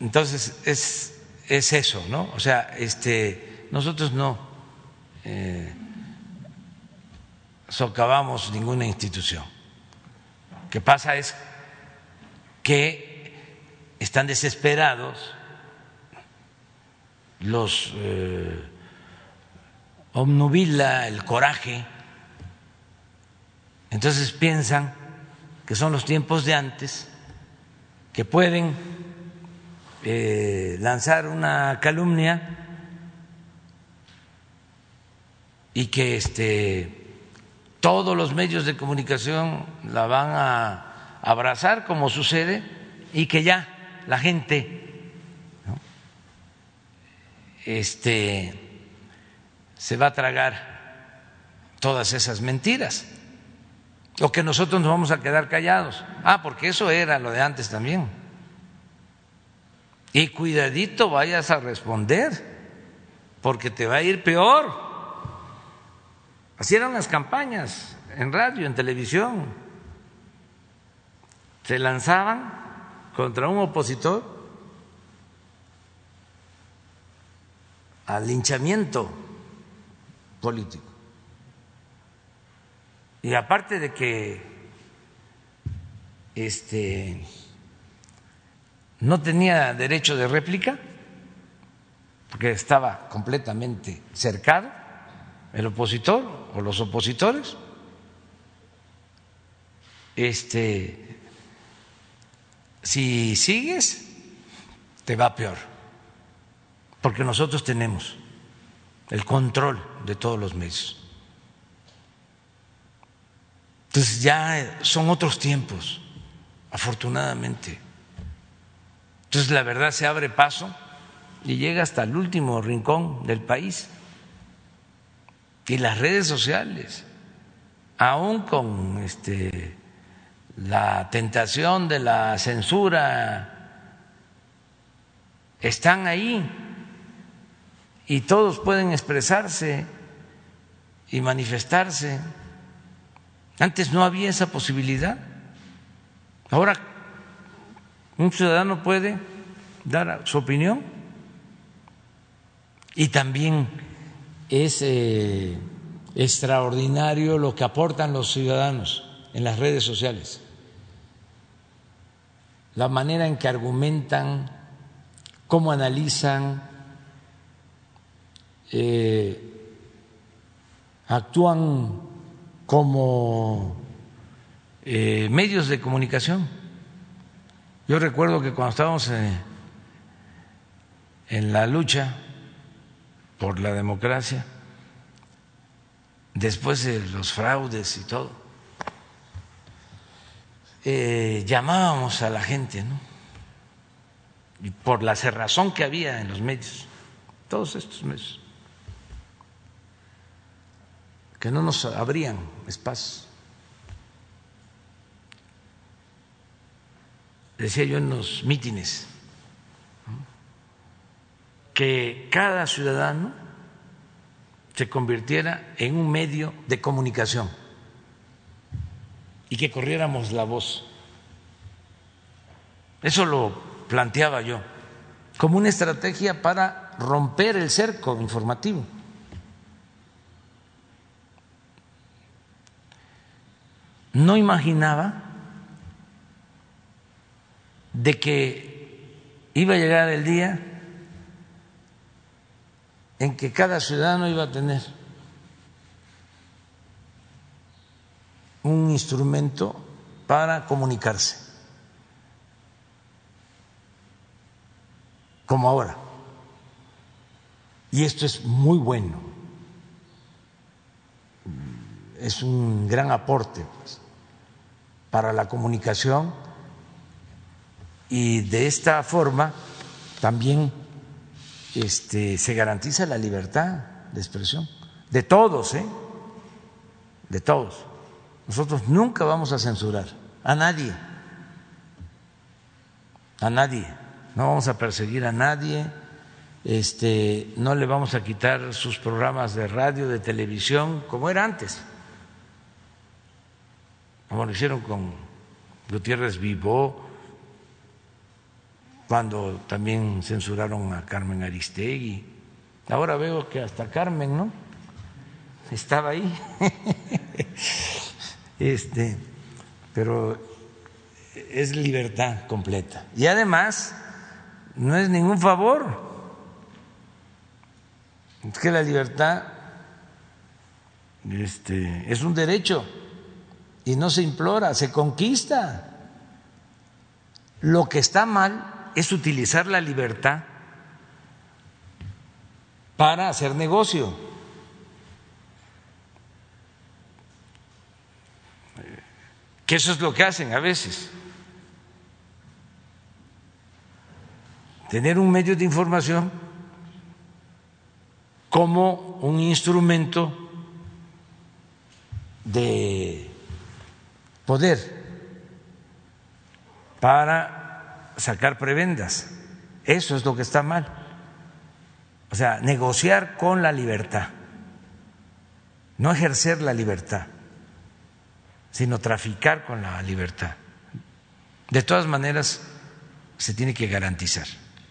Entonces es, es eso, ¿no? O sea, este, nosotros no eh, socavamos ninguna institución. Lo que pasa es que están desesperados los eh, obnubila el coraje, entonces piensan que son los tiempos de antes, que pueden eh, lanzar una calumnia y que este, todos los medios de comunicación la van a abrazar como sucede y que ya la gente este, se va a tragar todas esas mentiras. O que nosotros nos vamos a quedar callados. Ah, porque eso era lo de antes también. Y cuidadito vayas a responder, porque te va a ir peor. Así eran las campañas en radio, en televisión. Se lanzaban contra un opositor al linchamiento político. Y aparte de que este no tenía derecho de réplica, porque estaba completamente cercado el opositor o los opositores, este si sigues te va peor porque nosotros tenemos el control de todos los medios. Entonces ya son otros tiempos, afortunadamente. Entonces la verdad se abre paso y llega hasta el último rincón del país. Y las redes sociales, aún con este, la tentación de la censura, están ahí y todos pueden expresarse y manifestarse. Antes no había esa posibilidad. Ahora un ciudadano puede dar su opinión y también es eh, extraordinario lo que aportan los ciudadanos en las redes sociales, la manera en que argumentan, cómo analizan, eh, actúan como eh, medios de comunicación. Yo recuerdo que cuando estábamos en la lucha por la democracia, después de los fraudes y todo, eh, llamábamos a la gente, ¿no? Y por la cerrazón que había en los medios, todos estos medios que no nos abrían espacio. Decía yo en los mítines que cada ciudadano se convirtiera en un medio de comunicación y que corriéramos la voz. Eso lo planteaba yo como una estrategia para romper el cerco informativo. No imaginaba de que iba a llegar el día en que cada ciudadano iba a tener un instrumento para comunicarse, como ahora. Y esto es muy bueno, es un gran aporte pues, para la comunicación. Y de esta forma también este, se garantiza la libertad de expresión. De todos, ¿eh? de todos. Nosotros nunca vamos a censurar a nadie, a nadie, no vamos a perseguir a nadie, este, no le vamos a quitar sus programas de radio, de televisión, como era antes, como lo hicieron con Gutiérrez Vivó, cuando también censuraron a Carmen Aristegui. Ahora veo que hasta Carmen, ¿no? Estaba ahí. este, pero es libertad completa. Y además, no es ningún favor. Es que la libertad este, es un derecho y no se implora, se conquista. Lo que está mal es utilizar la libertad para hacer negocio. que eso es lo que hacen a veces. Tener un medio de información como un instrumento de poder para sacar prebendas. Eso es lo que está mal. O sea, negociar con la libertad, no ejercer la libertad sino traficar con la libertad. De todas maneras, se tiene que garantizar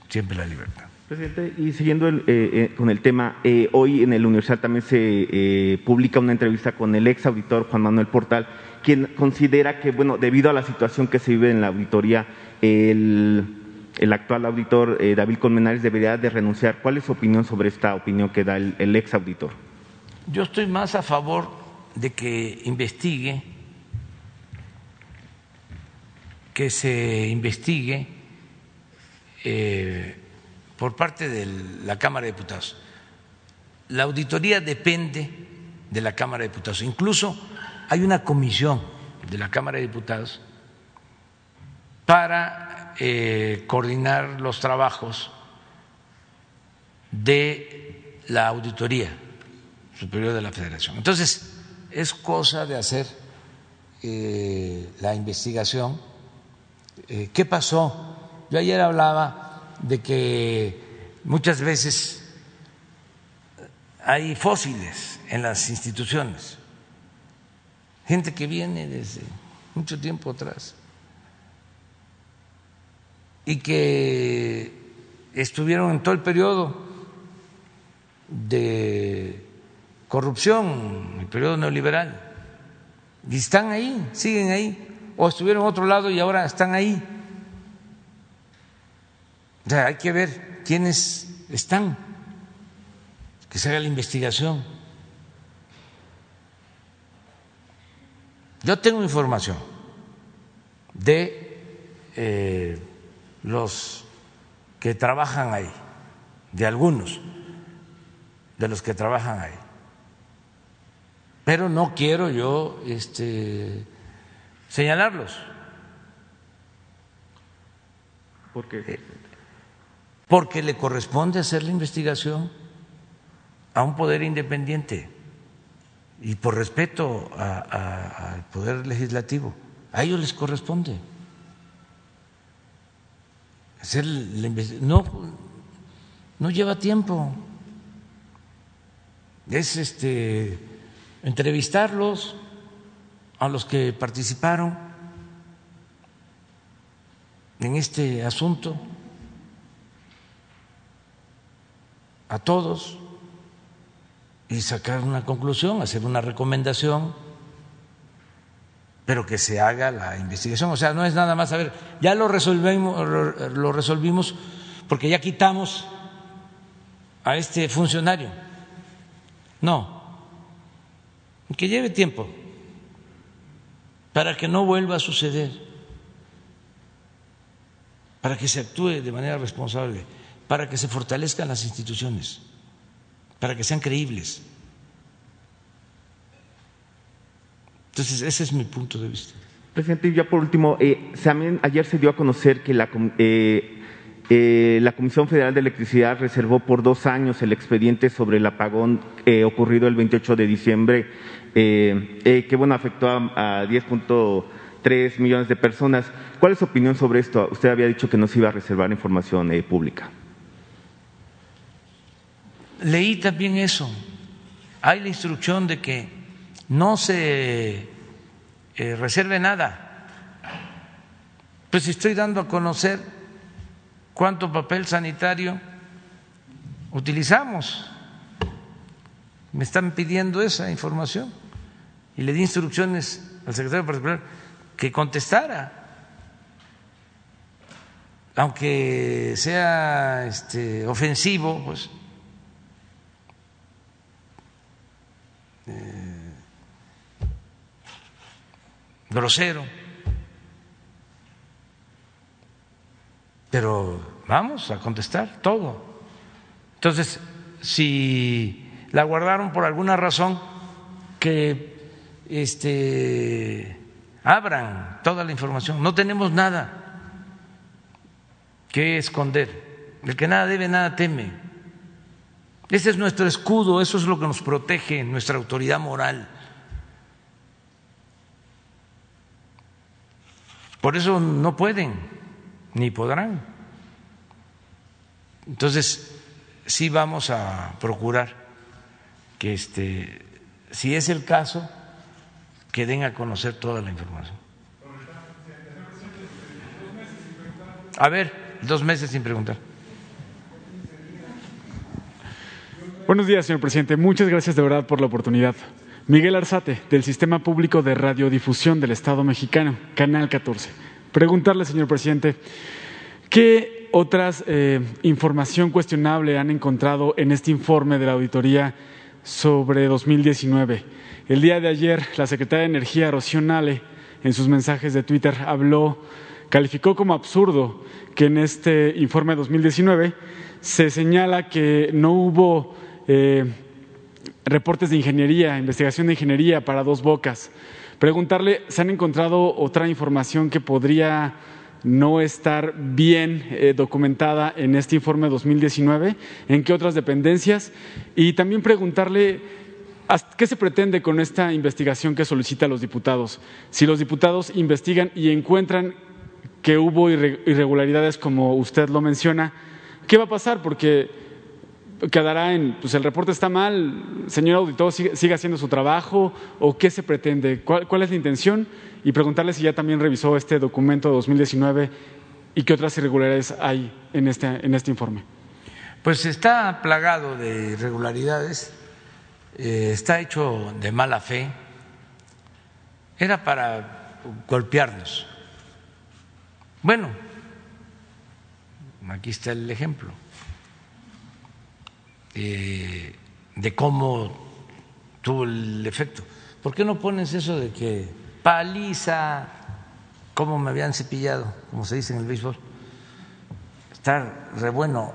siempre la libertad. Presidente, y siguiendo eh, eh, con el tema, eh, hoy en el Universal también se publica una entrevista con el ex auditor Juan Manuel Portal, quien considera que, bueno, debido a la situación que se vive en la auditoría, el, actual auditor David Colmenares debería de renunciar. ¿Cuál es su opinión sobre esta opinión que da el, el ex auditor? Yo estoy más a favor de que investigue que se investigue eh, por parte de la Cámara de Diputados. La auditoría depende de la Cámara de Diputados. Incluso hay una comisión de la Cámara de Diputados para eh, coordinar los trabajos de la auditoría superior de la Federación. Entonces, es cosa de hacer eh, la investigación eh, ¿qué pasó? Yo ayer hablaba de que muchas veces hay fósiles en las instituciones, gente que viene desde mucho tiempo atrás y que estuvieron en todo el periodo de corrupción, el periodo neoliberal, y están ahí, siguen ahí o estuvieron en otro lado y ahora están ahí. O sea, hay que ver quiénes están, que se haga la investigación. Yo tengo información de eh, los que trabajan ahí, de algunos de los que trabajan ahí. Pero no quiero yo este, señalarlos. ¿Por qué? Eh, porque le corresponde hacer la investigación a un poder independiente y por respeto al poder legislativo. A ellos les corresponde. hacer la investigación. No, no lleva tiempo. Es este entrevistarlos a los que participaron en este asunto, a todos, y sacar una conclusión, hacer una recomendación, pero que se haga la investigación. O sea, no es nada más, a ver, ya lo resolvimos, lo resolvimos porque ya quitamos a este funcionario. No, que lleve tiempo para que no vuelva a suceder, para que se actúe de manera responsable, para que se fortalezcan las instituciones para que sean creíbles. Entonces, ese es mi punto de vista. Presidente, ya por último, eh, ayer se dio a conocer que la, eh, eh, la Comisión Federal de Electricidad reservó por dos años el expediente sobre el apagón ocurrido el 28 de diciembre, que bueno, afectó a, a 10.3 millones de personas. ¿Cuál es su opinión sobre esto? Usted había dicho que no se iba a reservar información pública. Leí también eso. Hay la instrucción de que no se eh, reserve nada. Pues estoy dando a conocer cuánto papel sanitario utilizamos. Me están pidiendo esa información y le di instrucciones al secretario particular que contestara, aunque sea este, ofensivo, pues Eh, grosero. Pero vamos a contestar todo. Entonces, si la guardaron por alguna razón, que este, abran toda la información. No tenemos nada que esconder. El que nada debe, nada teme. Ese es nuestro escudo, eso es lo que nos protege, nuestra autoridad moral. Por eso no pueden ni podrán. Entonces, sí vamos a procurar que este si es el caso que den a conocer toda la información. A ver, dos meses sin preguntar. Buenos días, señor presidente. Muchas gracias de verdad por la oportunidad. Miguel Arzate, del Sistema Público de Radiodifusión del Estado Mexicano, Canal 14. Preguntarle, señor presidente, ¿qué otras eh, información cuestionable han encontrado en este informe de la auditoría sobre 2019? El día de ayer, la secretaria de Energía, Rocío Nale, en sus mensajes de Twitter, habló, calificó como absurdo que en este informe 2019 se señala que no hubo eh, reportes de ingeniería, investigación de ingeniería para dos bocas. Preguntarle, ¿se han encontrado otra información que podría no estar bien eh, documentada en este informe 2019? ¿En qué otras dependencias? Y también preguntarle, ¿qué se pretende con esta investigación que solicita los diputados? Si los diputados investigan y encuentran que hubo irregularidades como usted lo menciona, ¿qué va a pasar? Porque quedará en, pues el reporte está mal, señor auditor, sigue, haciendo su trabajo o qué se pretende, ¿Cuál, es la intención y preguntarle si ya también revisó este documento de 2019 y qué otras irregularidades hay en este, en este informe. Pues está plagado de irregularidades, eh, está hecho de mala fe, era para golpearnos. Bueno, aquí está el ejemplo eh, de cómo tuvo el efecto. ¿Por qué no pones eso de que paliza, cómo me habían cepillado, como se dice en el béisbol? Está re bueno.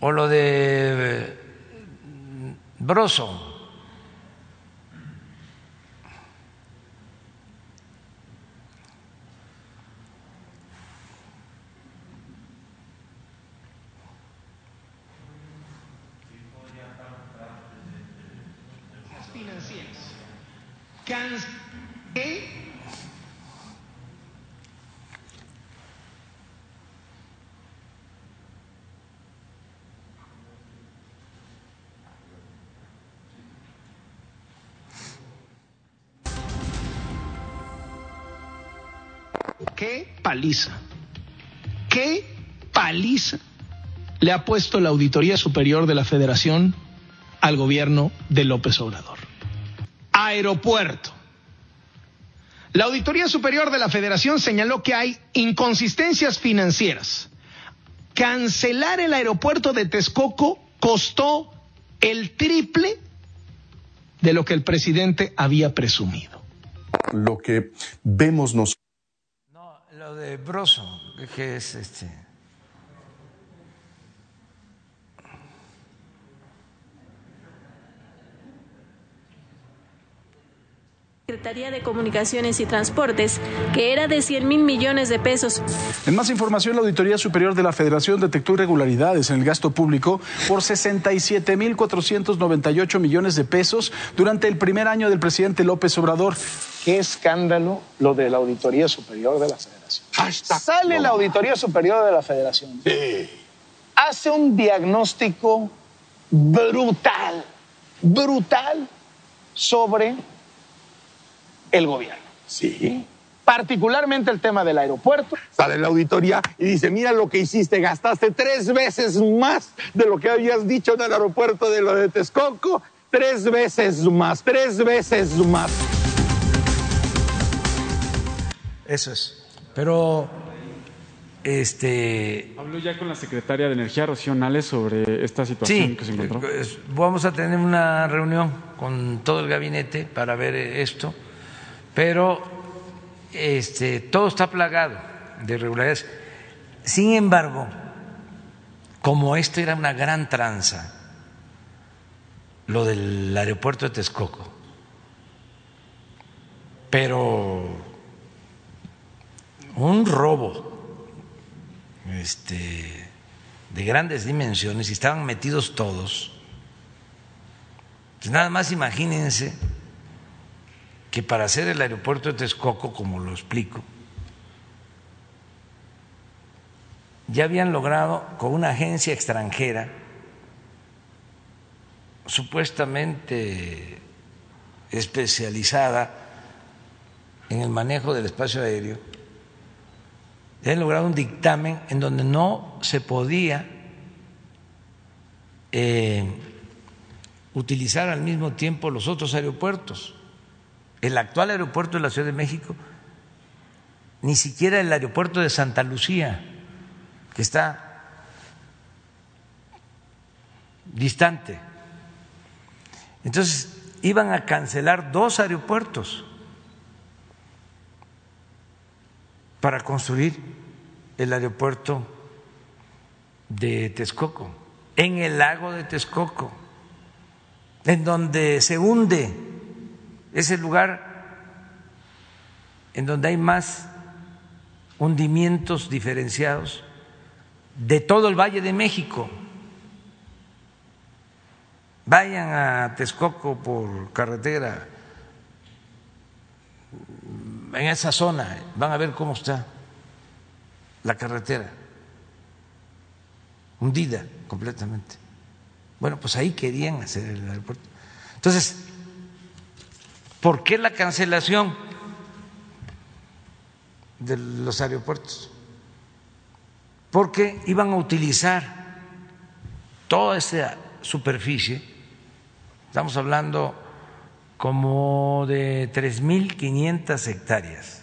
O lo de Broso paliza, qué paliza le ha puesto la Auditoría Superior de la Federación al gobierno de López Obrador. Aeropuerto. La Auditoría Superior de la Federación señaló que hay inconsistencias financieras. Cancelar el aeropuerto de Texcoco costó el triple de lo que el presidente había presumido. Lo que vemos nosotros. Lo de Broso, que es este Secretaría de Comunicaciones y Transportes, que era de 100 mil millones de pesos. En más información, la Auditoría Superior de la Federación detectó irregularidades en el gasto público por 67 mil 498 millones de pesos durante el primer año del presidente López Obrador. Qué escándalo lo de la Auditoría Superior de la Federación. Sale la Auditoría Superior de la Federación. Hace un diagnóstico brutal, brutal sobre el gobierno. Sí. Particularmente el tema del aeropuerto. Sale la auditoría y dice, mira lo que hiciste, gastaste tres veces más de lo que habías dicho en el aeropuerto de lo de Texcoco, tres veces más, tres veces más. Eso es. Pero, este... Habló ya con la secretaria de Energía, Rocío Nales, sobre esta situación que se encontró. Vamos a tener una reunión con todo el gabinete para ver esto pero este, todo está plagado de irregularidades. Sin embargo, como esto era una gran tranza, lo del aeropuerto de Texcoco, pero un robo este, de grandes dimensiones y estaban metidos todos. Pues nada más imagínense que para hacer el aeropuerto de Texcoco, como lo explico, ya habían logrado con una agencia extranjera supuestamente especializada en el manejo del espacio aéreo, ya han logrado un dictamen en donde no se podía eh, utilizar al mismo tiempo los otros aeropuertos el actual aeropuerto de la Ciudad de México, ni siquiera el aeropuerto de Santa Lucía, que está distante. Entonces, iban a cancelar dos aeropuertos para construir el aeropuerto de Texcoco, en el lago de Texcoco, en donde se hunde es el lugar en donde hay más hundimientos diferenciados de todo el Valle de México. Vayan a Texcoco por carretera, en esa zona, van a ver cómo está la carretera, hundida completamente. Bueno, pues ahí querían hacer el aeropuerto. Entonces, ¿Por qué la cancelación de los aeropuertos? Porque iban a utilizar toda esa superficie, estamos hablando como de 3.500 hectáreas,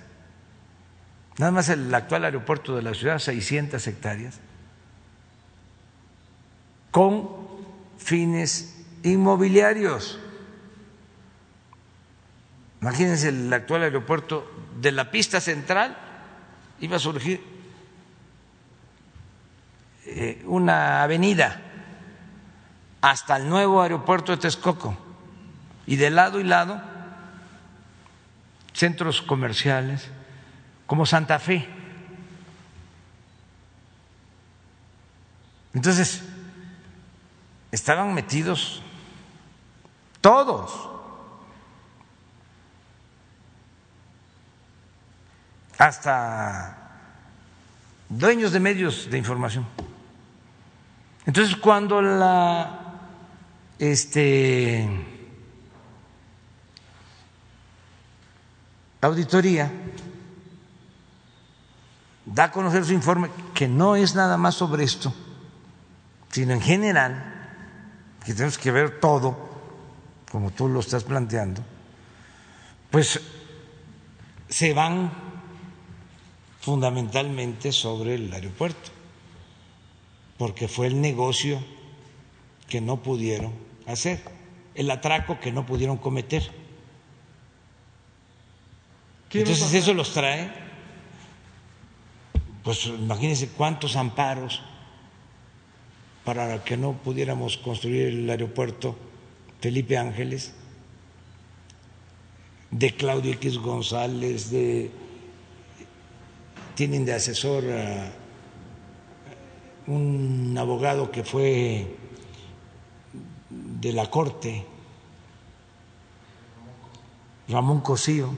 nada más el actual aeropuerto de la ciudad, 600 hectáreas, con fines inmobiliarios. Imagínense el actual aeropuerto de la pista central, iba a surgir eh, una avenida hasta el nuevo aeropuerto de Texcoco y de lado y lado centros comerciales como Santa Fe. Entonces, estaban metidos todos hasta dueños de medios de información. Entonces, cuando la este, auditoría da a conocer su informe, que no es nada más sobre esto, sino en general, que tenemos que ver todo, como tú lo estás planteando, pues se van fundamentalmente sobre el aeropuerto, porque fue el negocio que no pudieron hacer, el atraco que no pudieron cometer. Entonces eso los trae, pues imagínense cuántos amparos para que no pudiéramos construir el aeropuerto Felipe Ángeles, de Claudio X González, de tienen de asesor a un abogado que fue de la corte, Ramón Cosío,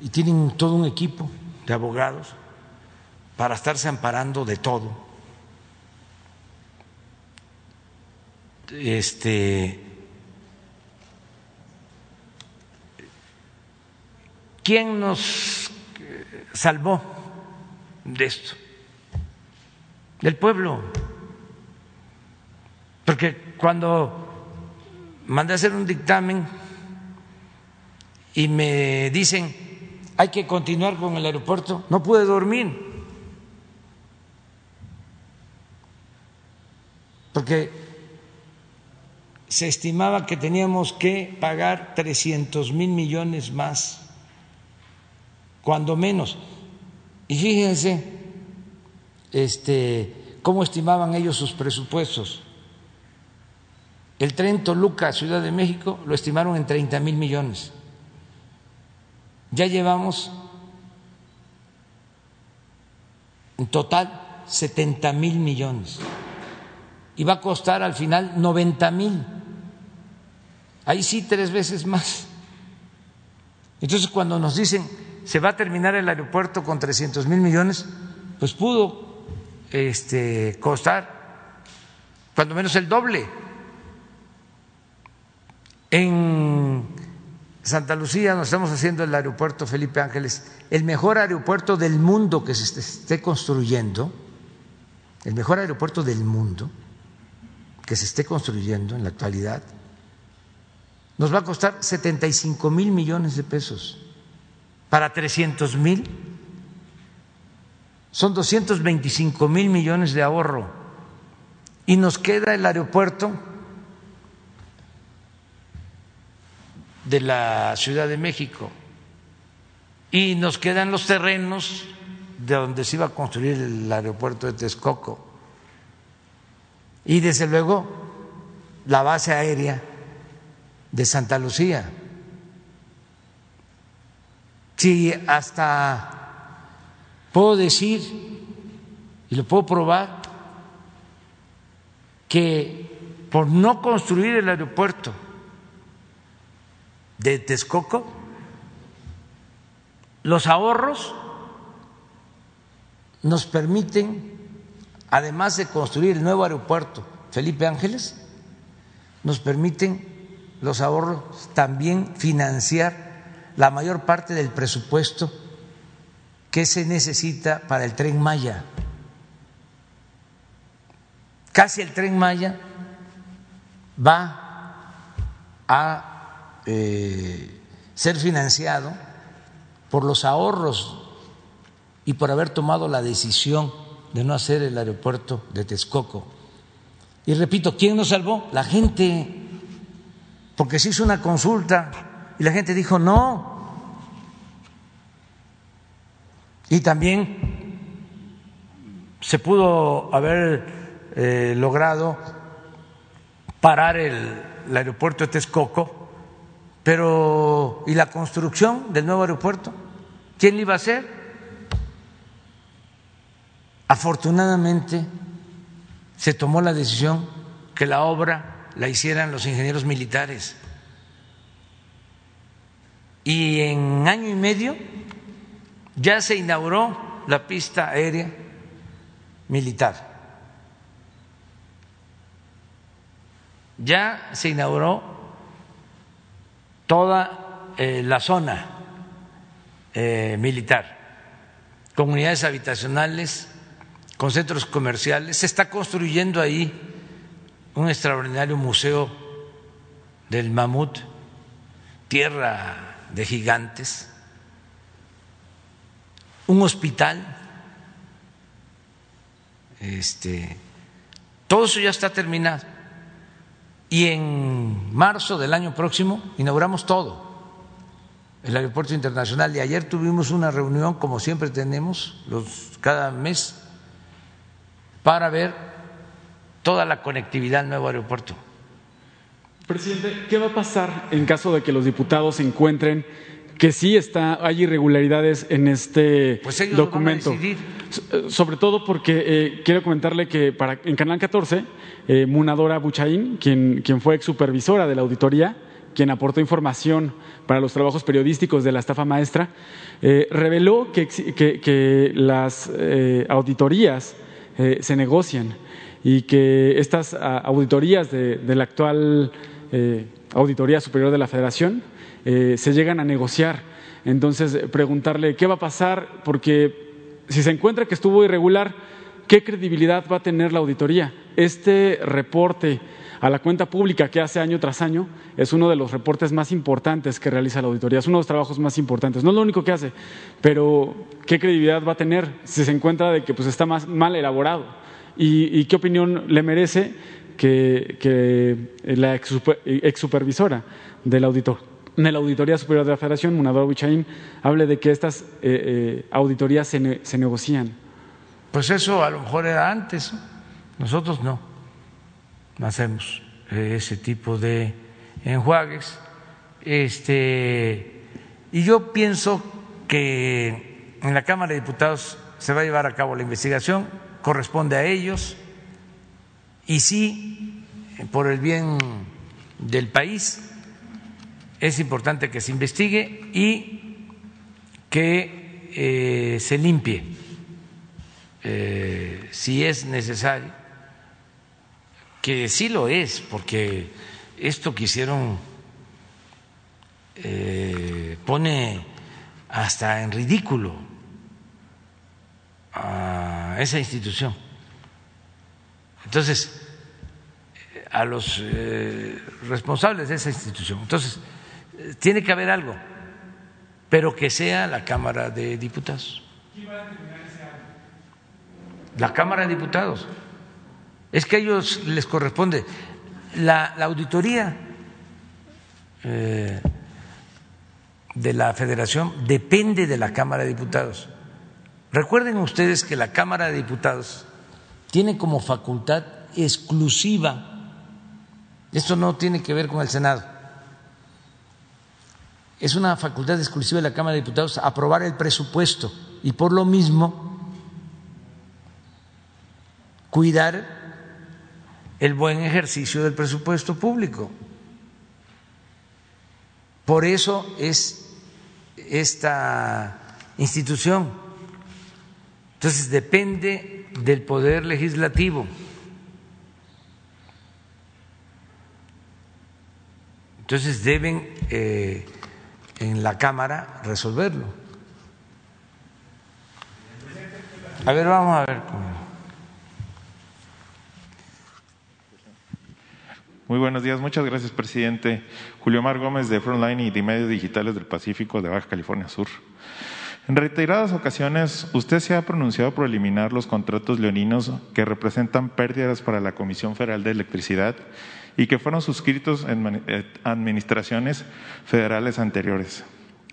y tienen todo un equipo de abogados para estarse amparando de todo. Este ¿Quién nos salvó de esto? Del pueblo. Porque cuando mandé a hacer un dictamen y me dicen hay que continuar con el aeropuerto, no pude dormir. Porque se estimaba que teníamos que pagar 300 mil millones más cuando menos. Y fíjense este, cómo estimaban ellos sus presupuestos. El tren Toluca, Ciudad de México, lo estimaron en 30 mil millones. Ya llevamos en total 70 mil millones. Y va a costar al final 90 mil. Ahí sí tres veces más. Entonces cuando nos dicen se va a terminar el aeropuerto con 300 mil millones, pues pudo este, costar cuando menos el doble. En Santa Lucía nos estamos haciendo el aeropuerto Felipe Ángeles, el mejor aeropuerto del mundo que se esté construyendo, el mejor aeropuerto del mundo que se esté construyendo en la actualidad, nos va a costar 75 mil millones de pesos. Para 300 mil, son 225 mil millones de ahorro. Y nos queda el aeropuerto de la Ciudad de México. Y nos quedan los terrenos de donde se iba a construir el aeropuerto de Texcoco. Y desde luego la base aérea de Santa Lucía. Si hasta puedo decir, y lo puedo probar, que por no construir el aeropuerto de Texcoco, los ahorros nos permiten, además de construir el nuevo aeropuerto Felipe Ángeles, nos permiten los ahorros también financiar la mayor parte del presupuesto que se necesita para el tren Maya. Casi el tren Maya va a eh, ser financiado por los ahorros y por haber tomado la decisión de no hacer el aeropuerto de Texcoco. Y repito, ¿quién nos salvó? La gente, porque se hizo una consulta y la gente dijo no. Y también se pudo haber eh, logrado parar el, el aeropuerto de Texcoco, pero ¿y la construcción del nuevo aeropuerto? ¿Quién lo iba a hacer? Afortunadamente se tomó la decisión que la obra la hicieran los ingenieros militares y en año y medio ya se inauguró la pista aérea militar. Ya se inauguró toda eh, la zona eh, militar comunidades habitacionales, con centros comerciales. Se está construyendo ahí un extraordinario museo del mamut, tierra de gigantes, un hospital. Este, todo eso ya está terminado. Y en marzo del año próximo inauguramos todo el aeropuerto internacional. Y ayer tuvimos una reunión, como siempre tenemos los, cada mes, para ver toda la conectividad al nuevo aeropuerto. Presidente, ¿qué va a pasar en caso de que los diputados encuentren que sí está, hay irregularidades en este pues documento? Eh, sobre todo porque eh, quiero comentarle que para, en Canal 14, eh, Munadora Buchaín, quien, quien fue ex supervisora de la auditoría, quien aportó información para los trabajos periodísticos de la estafa maestra, eh, reveló que, que, las auditorías se negocian y que estas auditorías de, la actual Auditoría Superior de la Federación se llegan a negociar. Entonces, preguntarle qué va a pasar, porque si se encuentra que estuvo irregular, ¿qué credibilidad va a tener la auditoría? Este reporte a la cuenta pública que hace año tras año es uno de los reportes más importantes que realiza la auditoría, es uno de los trabajos más importantes. No es lo único que hace, pero ¿qué credibilidad va a tener si se encuentra de que pues, está más mal elaborado? ¿Y, qué opinión le merece que, la ex, supervisora del auditor? De la Auditoría Superior de la Federación, Munador Bichaín, hable de que estas eh, eh, auditorías se, se negocian. Pues eso a lo mejor era antes, nosotros no hacemos ese tipo de enjuagues. Este, y yo pienso que en la Cámara de Diputados se va a llevar a cabo la investigación, corresponde a ellos, y sí, por el bien del país, es importante que se investigue y que eh, se limpie, eh, si es necesario que sí lo es, porque esto que hicieron eh, pone hasta en ridículo a esa institución. Entonces, a los responsables de esa institución. Entonces, tiene que haber algo, pero que sea la Cámara de Diputados. La Cámara de Diputados es que a ellos les corresponde. La, auditoría eh, de la Federación depende de la Cámara de Diputados. Recuerden ustedes que la Cámara de Diputados tiene como facultad exclusiva, esto no tiene que ver con el Senado, es una facultad exclusiva de la Cámara de Diputados aprobar el presupuesto y por lo mismo cuidar el buen ejercicio del presupuesto público. Por eso es esta institución. Entonces depende del poder legislativo. Entonces deben eh, en la Cámara resolverlo. A ver, vamos a ver. Muy buenos días, muchas gracias, presidente. Julio Mar Gómez de Frontline y de Medios Digitales del Pacífico de Baja California Sur. En reiteradas ocasiones, usted se ha pronunciado por eliminar los contratos leoninos que representan pérdidas para la Comisión Federal de Electricidad y que fueron suscritos en eh, administraciones federales anteriores.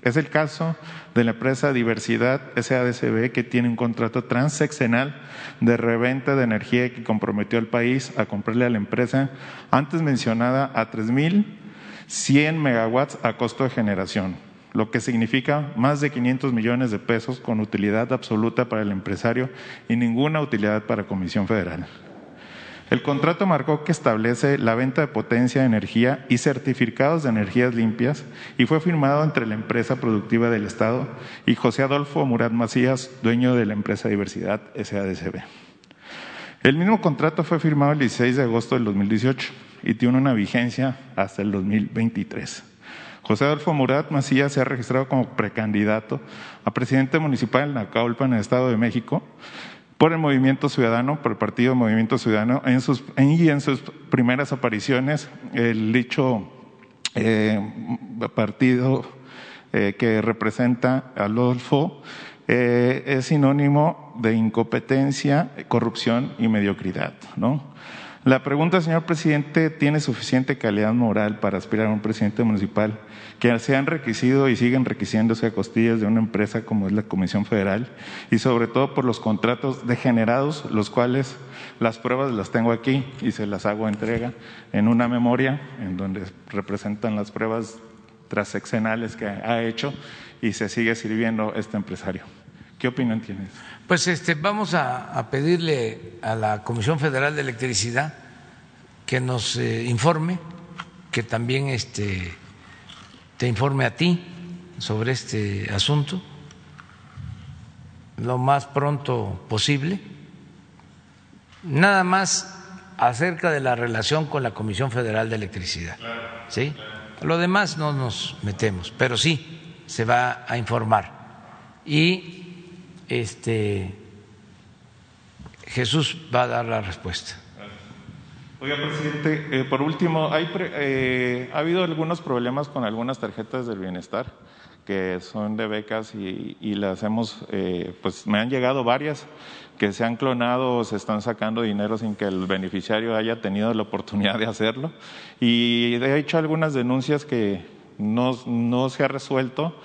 Es el caso de la empresa Diversidad SADCB que tiene un contrato transeccional de reventa de energía que comprometió al país a comprarle a la empresa antes mencionada a 3.100 megawatts a costo de generación, lo que significa más de 500 millones de pesos con utilidad absoluta para el empresario y ninguna utilidad para Comisión Federal. El contrato marcó que establece la venta de potencia de energía y certificados de energías limpias y fue firmado entre la empresa productiva del Estado y José Adolfo Murat Macías, dueño de la empresa Diversidad SADCB. El mismo contrato fue firmado el 16 de agosto del 2018 y tiene una vigencia hasta el 2023. José Adolfo Murat Macías se ha registrado como precandidato a presidente municipal en Nacaulpa, en el Estado de México, por el Movimiento Ciudadano, por el Partido Movimiento Ciudadano, en sus, y en sus primeras apariciones, el dicho eh, partido eh, que representa a Adolfo eh, es sinónimo de incompetencia, corrupción y mediocridad, ¿no? La pregunta, señor presidente, ¿tiene suficiente calidad moral para aspirar a un presidente municipal que se han enriquecido y siguen enriqueciéndose a costillas de una empresa como es la Comisión Federal y sobre todo por los contratos degenerados, los cuales las pruebas las tengo aquí y se las hago entrega en una memoria en donde representan las pruebas transeccionales que ha hecho y se sigue sirviendo este empresario. ¿Qué opinión tienes? Pues este, vamos a, pedirle a la Comisión Federal de Electricidad que nos eh, informe, que también este, te informe a ti sobre este asunto lo más pronto posible. Nada más acerca de la relación con la Comisión Federal de Electricidad. ¿Sí? Lo demás no nos metemos, pero sí se va a informar. Y este, Jesús va a dar la respuesta. Oiga, presidente, eh, por último, hay eh, ha habido algunos problemas con algunas tarjetas del bienestar que son de becas y, las hemos, eh, pues me han llegado varias que se han clonado o se están sacando dinero sin que el beneficiario haya tenido la oportunidad de hacerlo. Y he hecho algunas denuncias que no, no se ha resuelto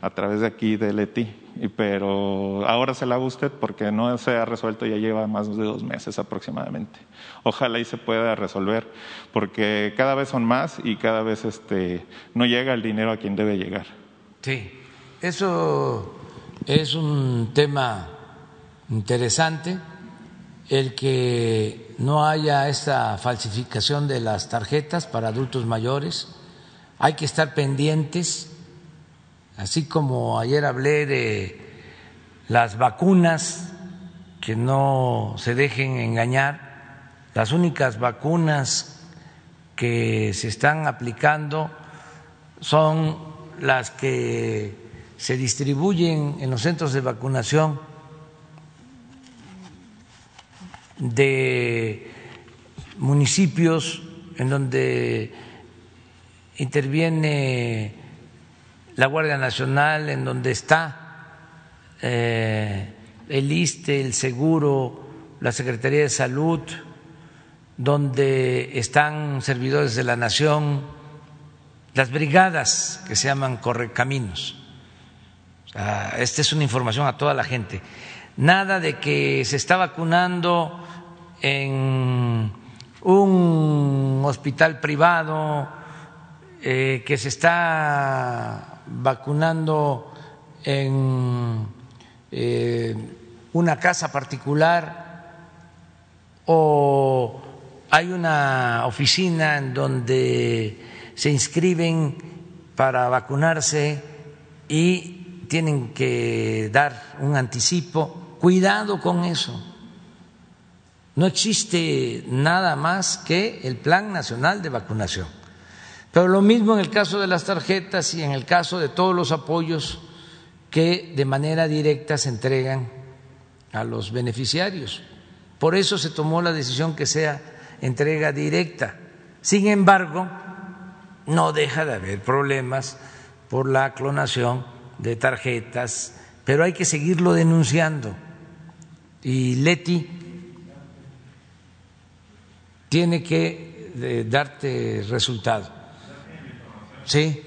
a través de aquí de Leti pero ahora se la hago porque no se ha resuelto, ya lleva más de dos meses aproximadamente. Ojalá y se pueda resolver, porque cada vez son más y cada vez este, no llega el dinero a quien debe llegar. Sí, eso es un tema interesante, el que no haya esta falsificación de las tarjetas para adultos mayores. Hay que estar pendientes así como ayer hablé de las vacunas, que no se dejen engañar, las únicas vacunas que se están aplicando son las que se distribuyen en los centros de vacunación de municipios en donde interviene la Guardia Nacional, en donde está eh, el ISTE, el Seguro, la Secretaría de Salud, donde están servidores de la Nación, las brigadas que se llaman Correcaminos. esta es una información a toda la gente. Nada de que se está vacunando en un hospital privado, eh, que se está vacunando en eh, una casa particular o hay una oficina en donde se inscriben para vacunarse y tienen que dar un anticipo. Cuidado con eso. No existe nada más que el Plan Nacional de Vacunación. Pero lo mismo en el caso de las tarjetas y en el caso de todos los apoyos que de manera directa se entregan a los beneficiarios. Por eso se tomó la decisión que sea entrega directa. Sin embargo, no deja de haber problemas por la clonación de tarjetas, pero hay que seguirlo denunciando. Y Leti tiene que eh, darte resultado. Sí,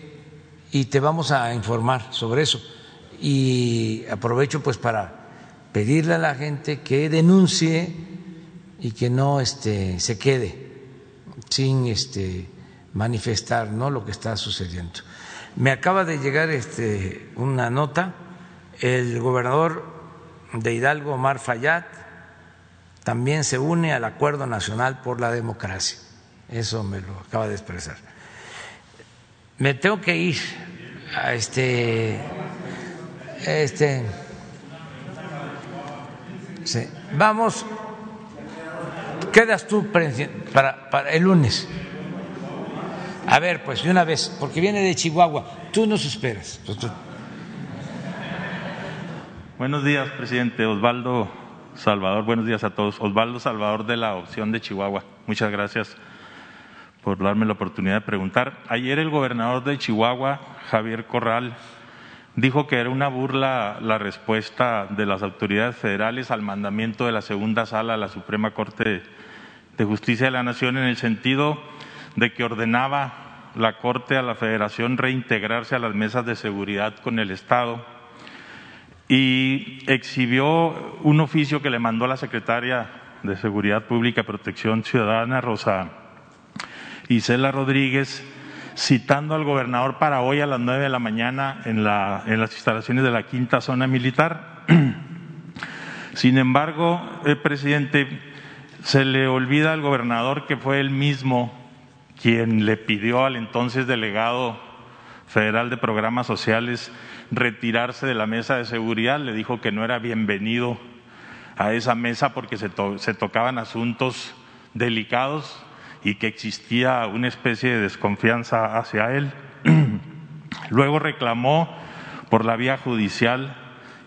y te vamos a informar sobre eso. Y aprovecho pues para pedirle a la gente que denuncie y que no este, se quede sin este, manifestar ¿no? lo que está sucediendo. Me acaba de llegar este, una nota, el gobernador de Hidalgo, Omar Fayad, también se une al Acuerdo Nacional por la Democracia. Eso me lo acaba de expresar me tengo que ir a este este vamos quedas tú para, para el lunes A ver, pues de una vez, porque viene de Chihuahua. Tú nos esperas. Buenos días, presidente. Osvaldo Salvador, buenos días a todos. Osvaldo Salvador de la opción de Chihuahua. Muchas gracias por darme la oportunidad de preguntar. Ayer el gobernador de Chihuahua, Javier Corral, dijo que era una burla la respuesta de las autoridades federales al mandamiento de la segunda sala de la Suprema Corte de Justicia de la Nación en el sentido de que ordenaba la Corte a la Federación reintegrarse a las mesas de seguridad con el Estado y exhibió un oficio que le mandó la secretaria de Seguridad Pública y Protección Ciudadana, Rosa Isela Rodríguez, citando al gobernador para hoy a las nueve de la mañana en, la, en las instalaciones de la quinta zona militar. Sin embargo, el presidente, se le olvida al gobernador que fue él mismo quien le pidió al entonces delegado federal de programas sociales retirarse de la mesa de seguridad, le dijo que no era bienvenido a esa mesa porque se, se tocaban asuntos delicados y que existía una especie de desconfianza hacia él. Luego reclamó por la vía judicial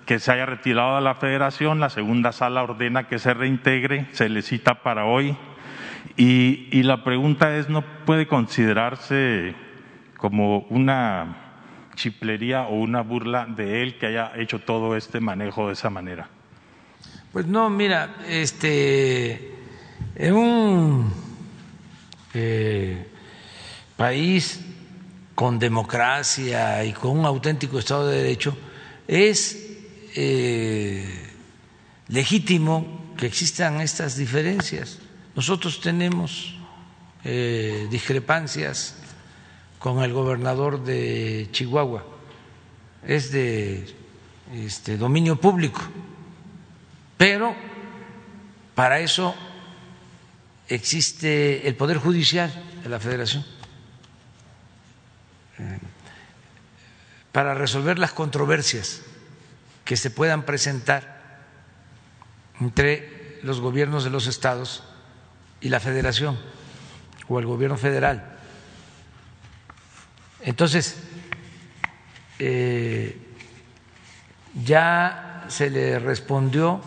que se haya retirado a la federación, la segunda sala ordena que se reintegre, se le cita para hoy y, y la pregunta es, ¿no puede considerarse como una chiplería o una burla de él que haya hecho todo este manejo de esa manera? Pues no, mira, este, en un eh, país con democracia y con un auténtico Estado de Derecho, es eh, legítimo que existan estas diferencias. Nosotros tenemos eh, discrepancias con el gobernador de Chihuahua, es de este, dominio público, pero para eso existe el Poder Judicial de la Federación eh, para resolver las controversias que se puedan presentar entre los gobiernos de los estados y la federación o el gobierno federal. Entonces, eh, ya se le respondió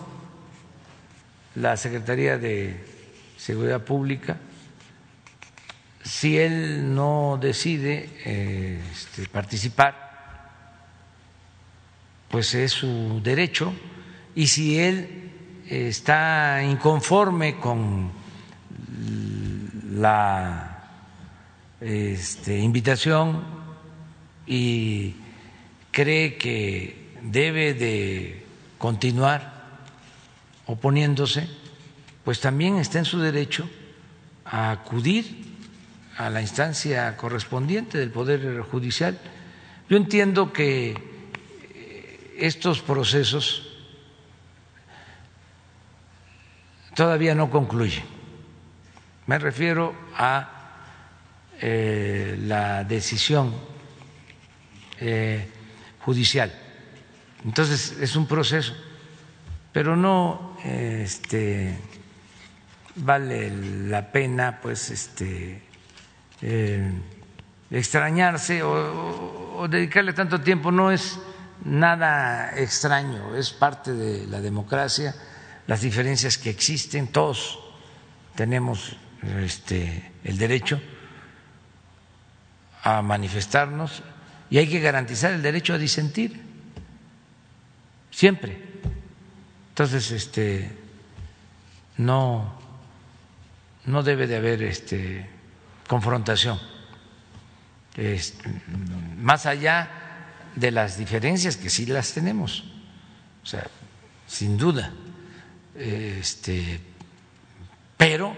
la Secretaría de Seguridad Pública. Si él no decide este, participar, pues es su derecho. Y si él está inconforme con la este, invitación y cree que debe de continuar oponiéndose, pues también está en su derecho a acudir a la instancia correspondiente del Poder Judicial. Yo entiendo que eh, estos procesos todavía no concluyen. Me refiero a eh, la decisión eh, judicial. Entonces es un proceso, pero no este, vale la pena, pues, este, eh, extrañarse o, dedicarle tanto tiempo. No es nada extraño, es parte de la democracia, las diferencias que existen, todos tenemos este, el derecho a manifestarnos y hay que garantizar el derecho a disentir, siempre. Entonces, este, no, no debe de haber este, confrontación, más allá de las diferencias que sí las tenemos, o sea, sin duda, este, pero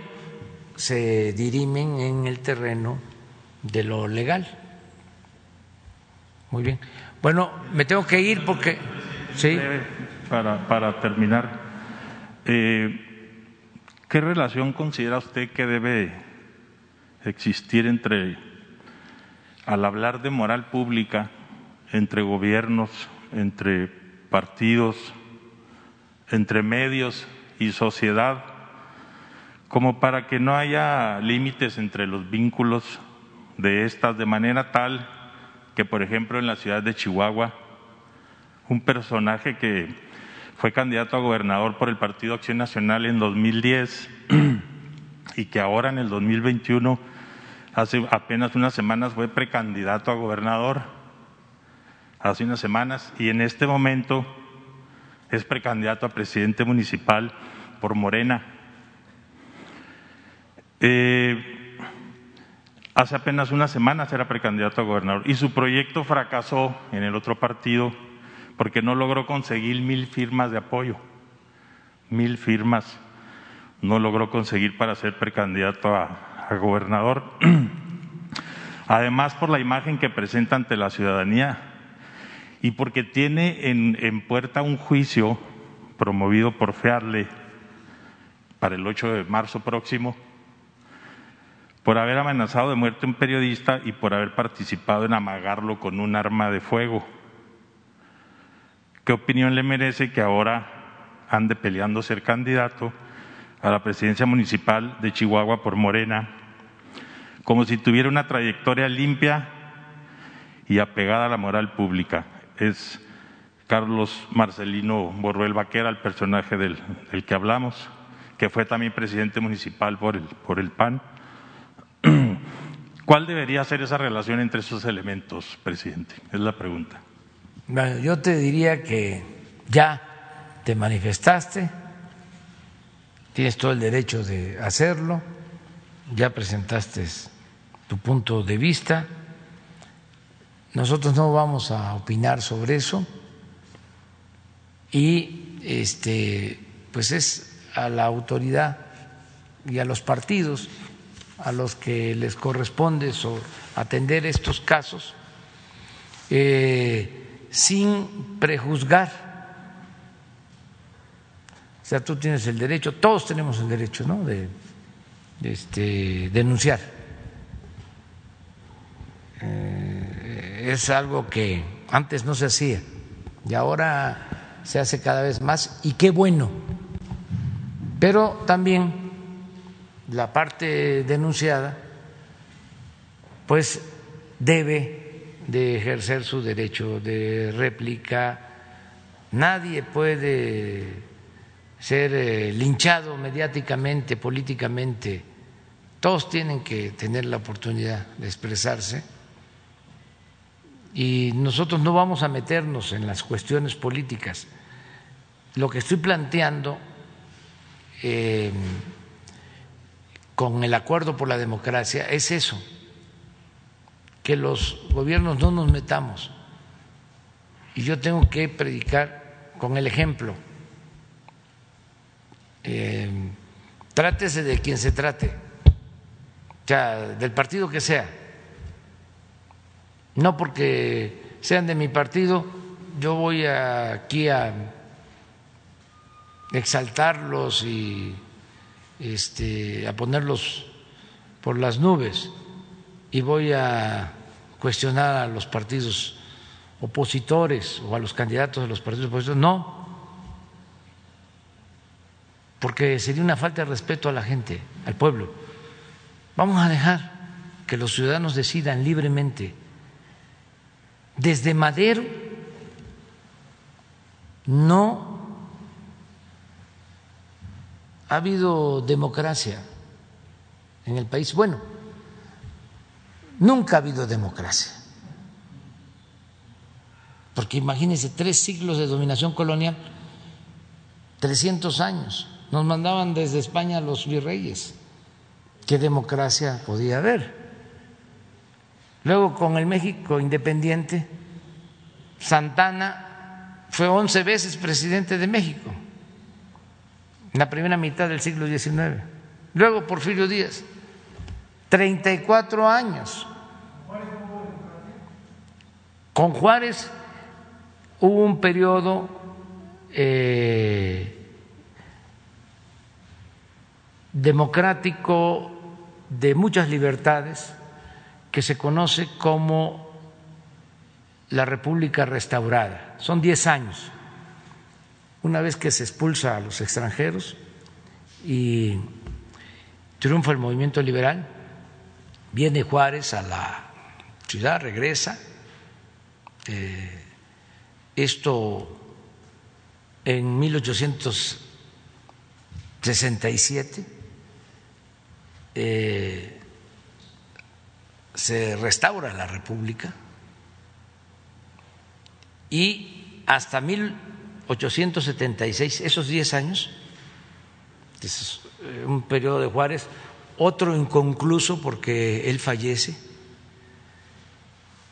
se dirimen en el terreno de lo legal. Muy bien. Bueno, me tengo que ir porque... Sí. Para, para terminar, eh, ¿qué relación considera usted que debe existir entre, al hablar de moral pública, entre gobiernos, entre partidos, entre medios y sociedad, como para que no haya límites entre los vínculos de estas de manera tal que, por ejemplo, en la ciudad de Chihuahua, un personaje que fue candidato a gobernador por el Partido Acción Nacional en 2010 y que ahora en el 2021, hace apenas unas semanas, fue precandidato a gobernador, hace unas semanas, y en este momento es precandidato a presidente municipal por Morena. Eh, hace apenas unas semanas era precandidato a gobernador y su proyecto fracasó en el otro partido porque no logró conseguir mil firmas de apoyo. Mil firmas no logró conseguir para ser precandidato a, gobernador. Además, por la imagen que presenta ante la ciudadanía y porque tiene en, en puerta un juicio promovido por FEARLE para el 8 de marzo próximo por haber amenazado de muerte a un periodista y por haber participado en amagarlo con un arma de fuego. ¿Qué opinión le merece que ahora ande peleando ser candidato a la presidencia municipal de Chihuahua por Morena, como si tuviera una trayectoria limpia y apegada a la moral pública? Es Carlos Marcelino Boruel Vaquera, el personaje del, del que hablamos, que fue también presidente municipal por el, por el PAN. ¿Cuál debería ser esa relación entre esos elementos, presidente? Es la pregunta. Bueno, yo te diría que ya te manifestaste, tienes todo el derecho de hacerlo, ya presentaste tu punto de vista. Nosotros no vamos a opinar sobre eso y este pues es a la autoridad y a los partidos a los que les corresponde atender estos casos eh, sin prejuzgar. O sea, tú tienes el derecho, todos tenemos el derecho, ¿no? De, este, denunciar. Eh, es algo que antes no se hacía y ahora se hace cada vez más y qué bueno. Pero también la parte denunciada pues debe de ejercer su derecho de réplica. Nadie puede ser eh, linchado mediáticamente, políticamente. Todos tienen que tener la oportunidad de expresarse y nosotros no vamos a meternos en las cuestiones políticas. Lo que estoy planteando eh, con el acuerdo por la democracia es eso, que los gobiernos no nos metamos. Y yo tengo que predicar con el ejemplo. Eh, trátese de quien se trate, ya del partido que sea. No porque sean de mi partido, yo voy aquí a exaltarlos y este, a ponerlos por las nubes y voy a cuestionar a los partidos opositores o a los candidatos de los partidos opositores. No, porque sería una falta de respeto a la gente, al pueblo. Vamos a dejar que los ciudadanos decidan libremente. Desde Madero no ha habido democracia en el país. Bueno, nunca ha habido democracia. Porque imagínense, tres siglos de dominación colonial, 300 años, nos mandaban desde España los virreyes. ¿Qué democracia podía haber? Luego con el México independiente, Santana fue 11 veces presidente de México en la primera mitad del siglo XIX. Luego Porfirio Díaz, 34 años. Con Juárez hubo un periodo eh, democrático de muchas libertades que se conoce como la República Restaurada. Son 10 años una vez que se expulsa a los extranjeros y triunfa el movimiento liberal, viene Juárez a la ciudad, regresa. Eh, esto en 1867 eh, se restaura la República y hasta 1876, esos 10 años, es eh, un periodo de Juárez, otro inconcluso porque él fallece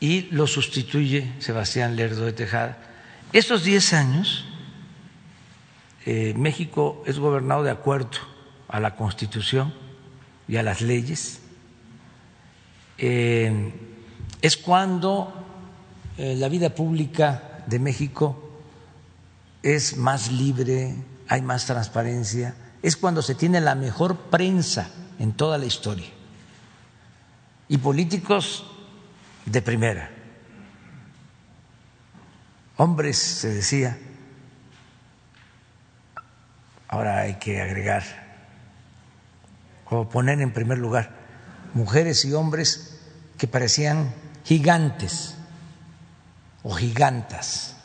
y lo sustituye Sebastián Lerdo de Tejada. Estos 10 años, eh, México es gobernado de acuerdo a la Constitución y a las leyes. Eh, es cuando la vida pública de México es más libre, hay más transparencia, es cuando se tiene la mejor prensa en toda la historia y políticos de primera. Hombres, se decía, ahora hay que agregar o poner en primer lugar mujeres y hombres que parecían gigantes o gigantas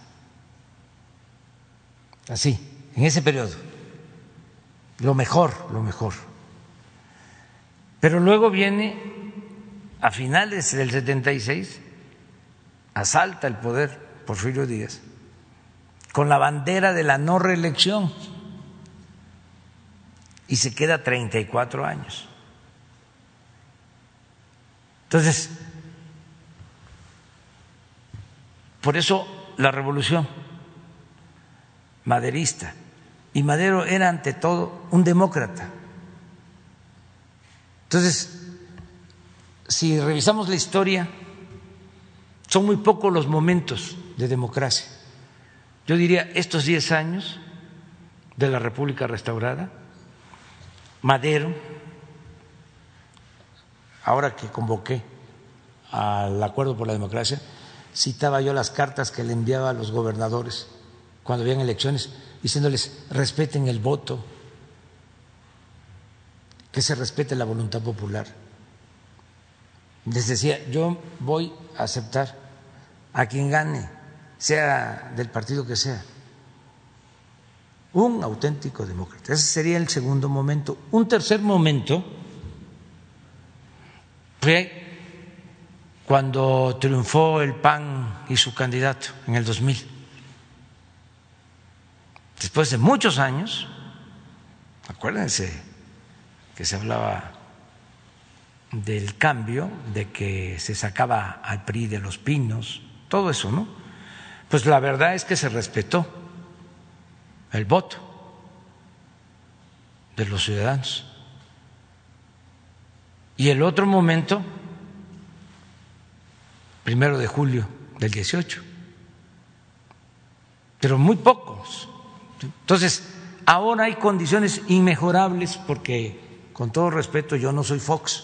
así, en ese periodo, lo mejor, lo mejor. Pero luego viene, a finales del 76, asalta el poder Porfirio Díaz con la bandera de la no reelección y se queda 34 años. Entonces, por eso la revolución maderista. Y Madero era ante todo un demócrata. Entonces, si revisamos la historia, son muy pocos los momentos de democracia. Yo diría estos 10 años de la República restaurada, Madero, ahora que convoqué al Acuerdo por la Democracia, citaba yo las cartas que le enviaba a los gobernadores cuando habían elecciones, diciéndoles respeten el voto, que se respete la voluntad popular. Les decía, yo voy a aceptar a quien gane, sea del partido que sea, un auténtico demócrata. Ese sería el segundo momento. Un tercer momento fue cuando triunfó el PAN y su candidato en el 2000 después de muchos años, acuérdense que se hablaba del cambio, de que se sacaba al PRI de los pinos, todo eso, ¿no? Pues la verdad es que se respetó el voto de los ciudadanos. Y el otro momento, primero de julio del 18, pero muy pocos entonces, ahora hay condiciones inmejorables porque, con todo respeto, yo no soy Fox,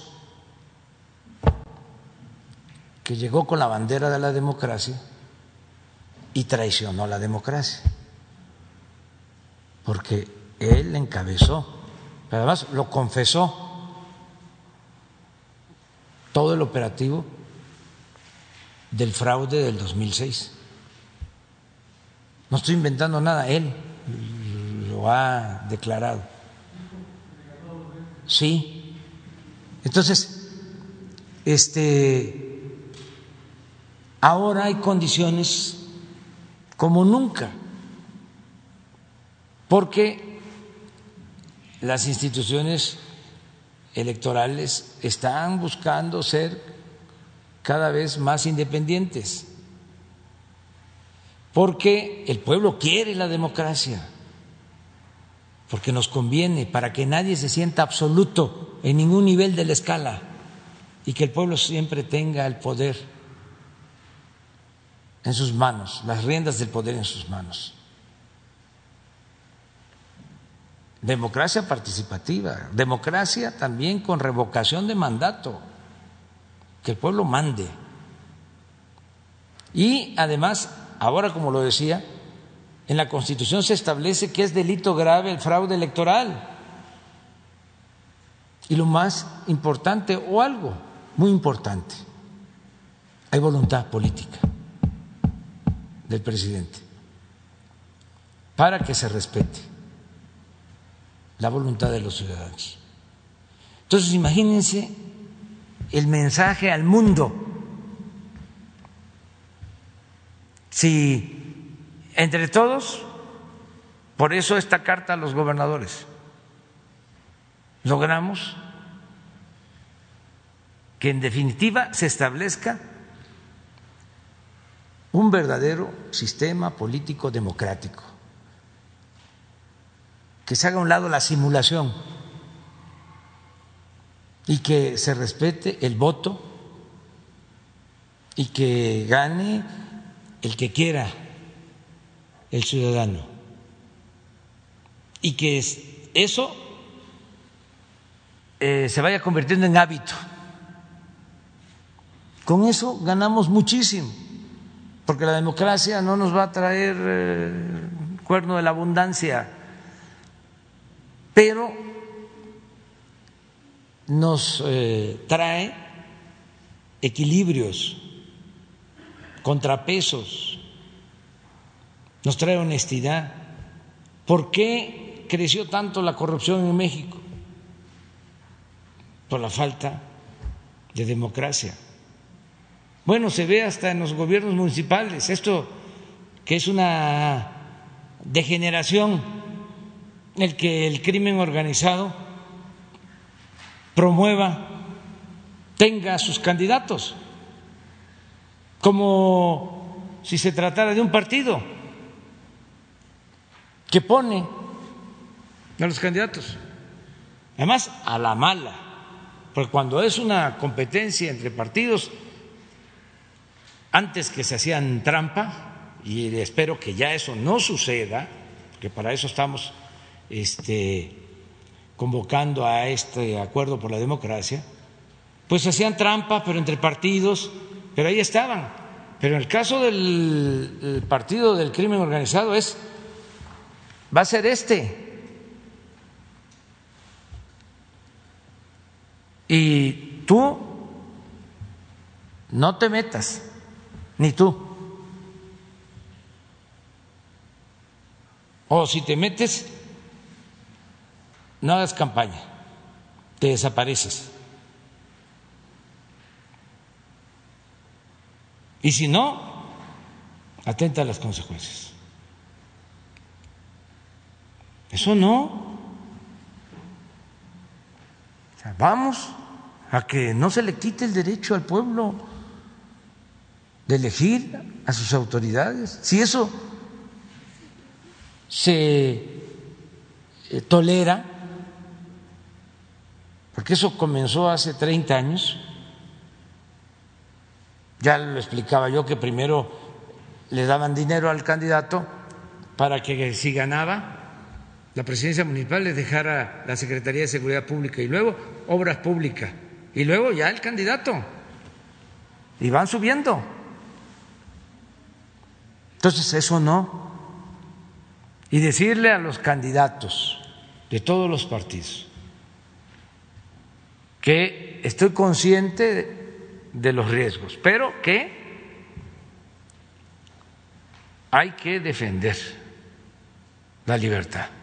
que llegó con la bandera de la democracia y traicionó la democracia, porque él encabezó, pero además lo confesó todo el operativo del fraude del 2006. No estoy inventando nada, él lo ha declarado. Sí. Entonces, este ahora hay condiciones como nunca, porque las instituciones electorales están buscando ser cada vez más independientes porque el pueblo quiere la democracia, porque nos conviene, para que nadie se sienta absoluto en ningún nivel de la escala y que el pueblo siempre tenga el poder en sus manos, las riendas del poder en sus manos. Democracia participativa, democracia también con revocación de mandato, que el pueblo mande. Y además Ahora, como lo decía, en la Constitución se establece que es delito grave el fraude electoral. Y lo más importante, o algo muy importante. Hay voluntad política del presidente para que se respete la voluntad de los ciudadanos. Entonces, imagínense el mensaje al mundo. Si entre todos, por eso esta carta a los gobernadores, logramos que en definitiva se establezca un verdadero sistema político democrático, que se haga a un lado la simulación y que se respete el voto y que gane el que quiera el ciudadano y que eso eh, se vaya convirtiendo en hábito. Con eso ganamos muchísimo, porque la democracia no nos va a traer eh, cuerno de la abundancia, pero nos eh, trae equilibrios, contrapesos, nos trae honestidad. ¿Por qué creció tanto la corrupción en México? Por la falta de democracia. Bueno, se ve hasta en los gobiernos municipales, esto que es una degeneración, el que el crimen organizado promueva, tenga sus candidatos, como si se tratara de un partido que pone a los candidatos, además a la mala, porque cuando es una competencia entre partidos, antes que se hacían trampa, y espero que ya eso no suceda, que para eso estamos este, convocando a este acuerdo por la democracia, pues hacían trampa, pero entre partidos, pero ahí estaban. Pero en el caso del partido del crimen organizado es, va a ser este. Y tú no te metas, ni tú. O si te metes, no hagas campaña, te desapareces. Y si no, atenta a las consecuencias. Eso no. vamos a que no se le quite el derecho al pueblo de elegir a sus autoridades. Si eso se eh, tolera, porque eso comenzó hace 30 años. Ya lo explicaba yo que primero le daban dinero al candidato para que si ganaba la presidencia municipal le dejara la Secretaría de Seguridad Pública y luego Obras Públicas y luego ya el candidato. Y van subiendo. Entonces eso no. Y decirle a los candidatos de todos los partidos que estoy consciente de los riesgos, pero que hay que defender la libertad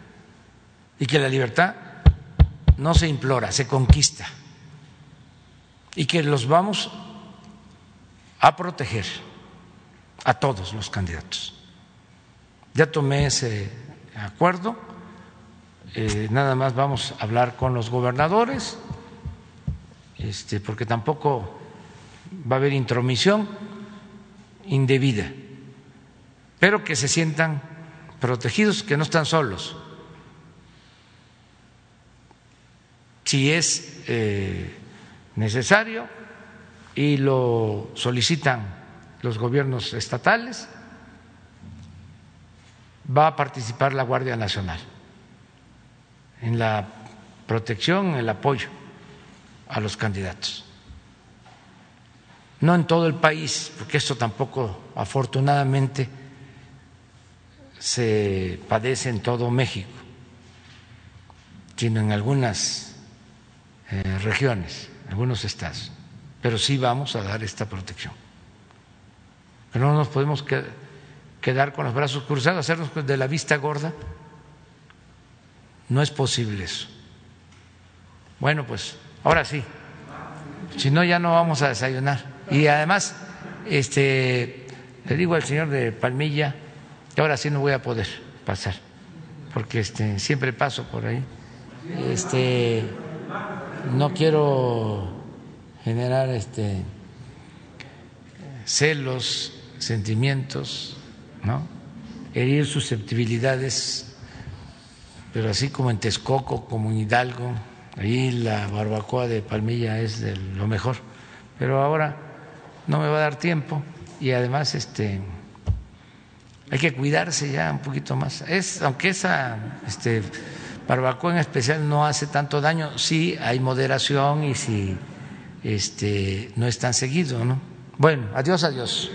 y que la libertad no se implora, se conquista y que los vamos a proteger a todos los candidatos. Ya tomé ese acuerdo, eh, nada más vamos a hablar con los gobernadores este, porque tampoco va a haber intromisión indebida, pero que se sientan protegidos, que no están solos. Si es eh, necesario y lo solicitan los gobiernos estatales, va a participar la Guardia Nacional en la protección, en el apoyo a los candidatos. No en todo el país, porque esto tampoco afortunadamente se padece en todo México, sino en algunas eh, regiones, algunos estados. pero sí vamos a dar esta protección. Pero no nos podemos quedar con los brazos cruzados, hacernos de la vista gorda. No es posible eso. Bueno, pues ahora sí. Si no, ya no vamos a desayunar. Y además, este, le digo al señor de Palmilla que ahora sí no voy a poder pasar, porque este, siempre paso por ahí. Este, no quiero generar este, celos, sentimientos, ¿no? herir susceptibilidades, pero así como en Texcoco, como en Hidalgo, ahí la barbacoa de Palmilla es de lo mejor. Pero ahora no me va a dar tiempo y además este hay que cuidarse ya un poquito más. Es aunque esa este barbacoa en especial no hace tanto daño, sí hay moderación y si este no es tan seguido, ¿no? Bueno, adiós, adiós.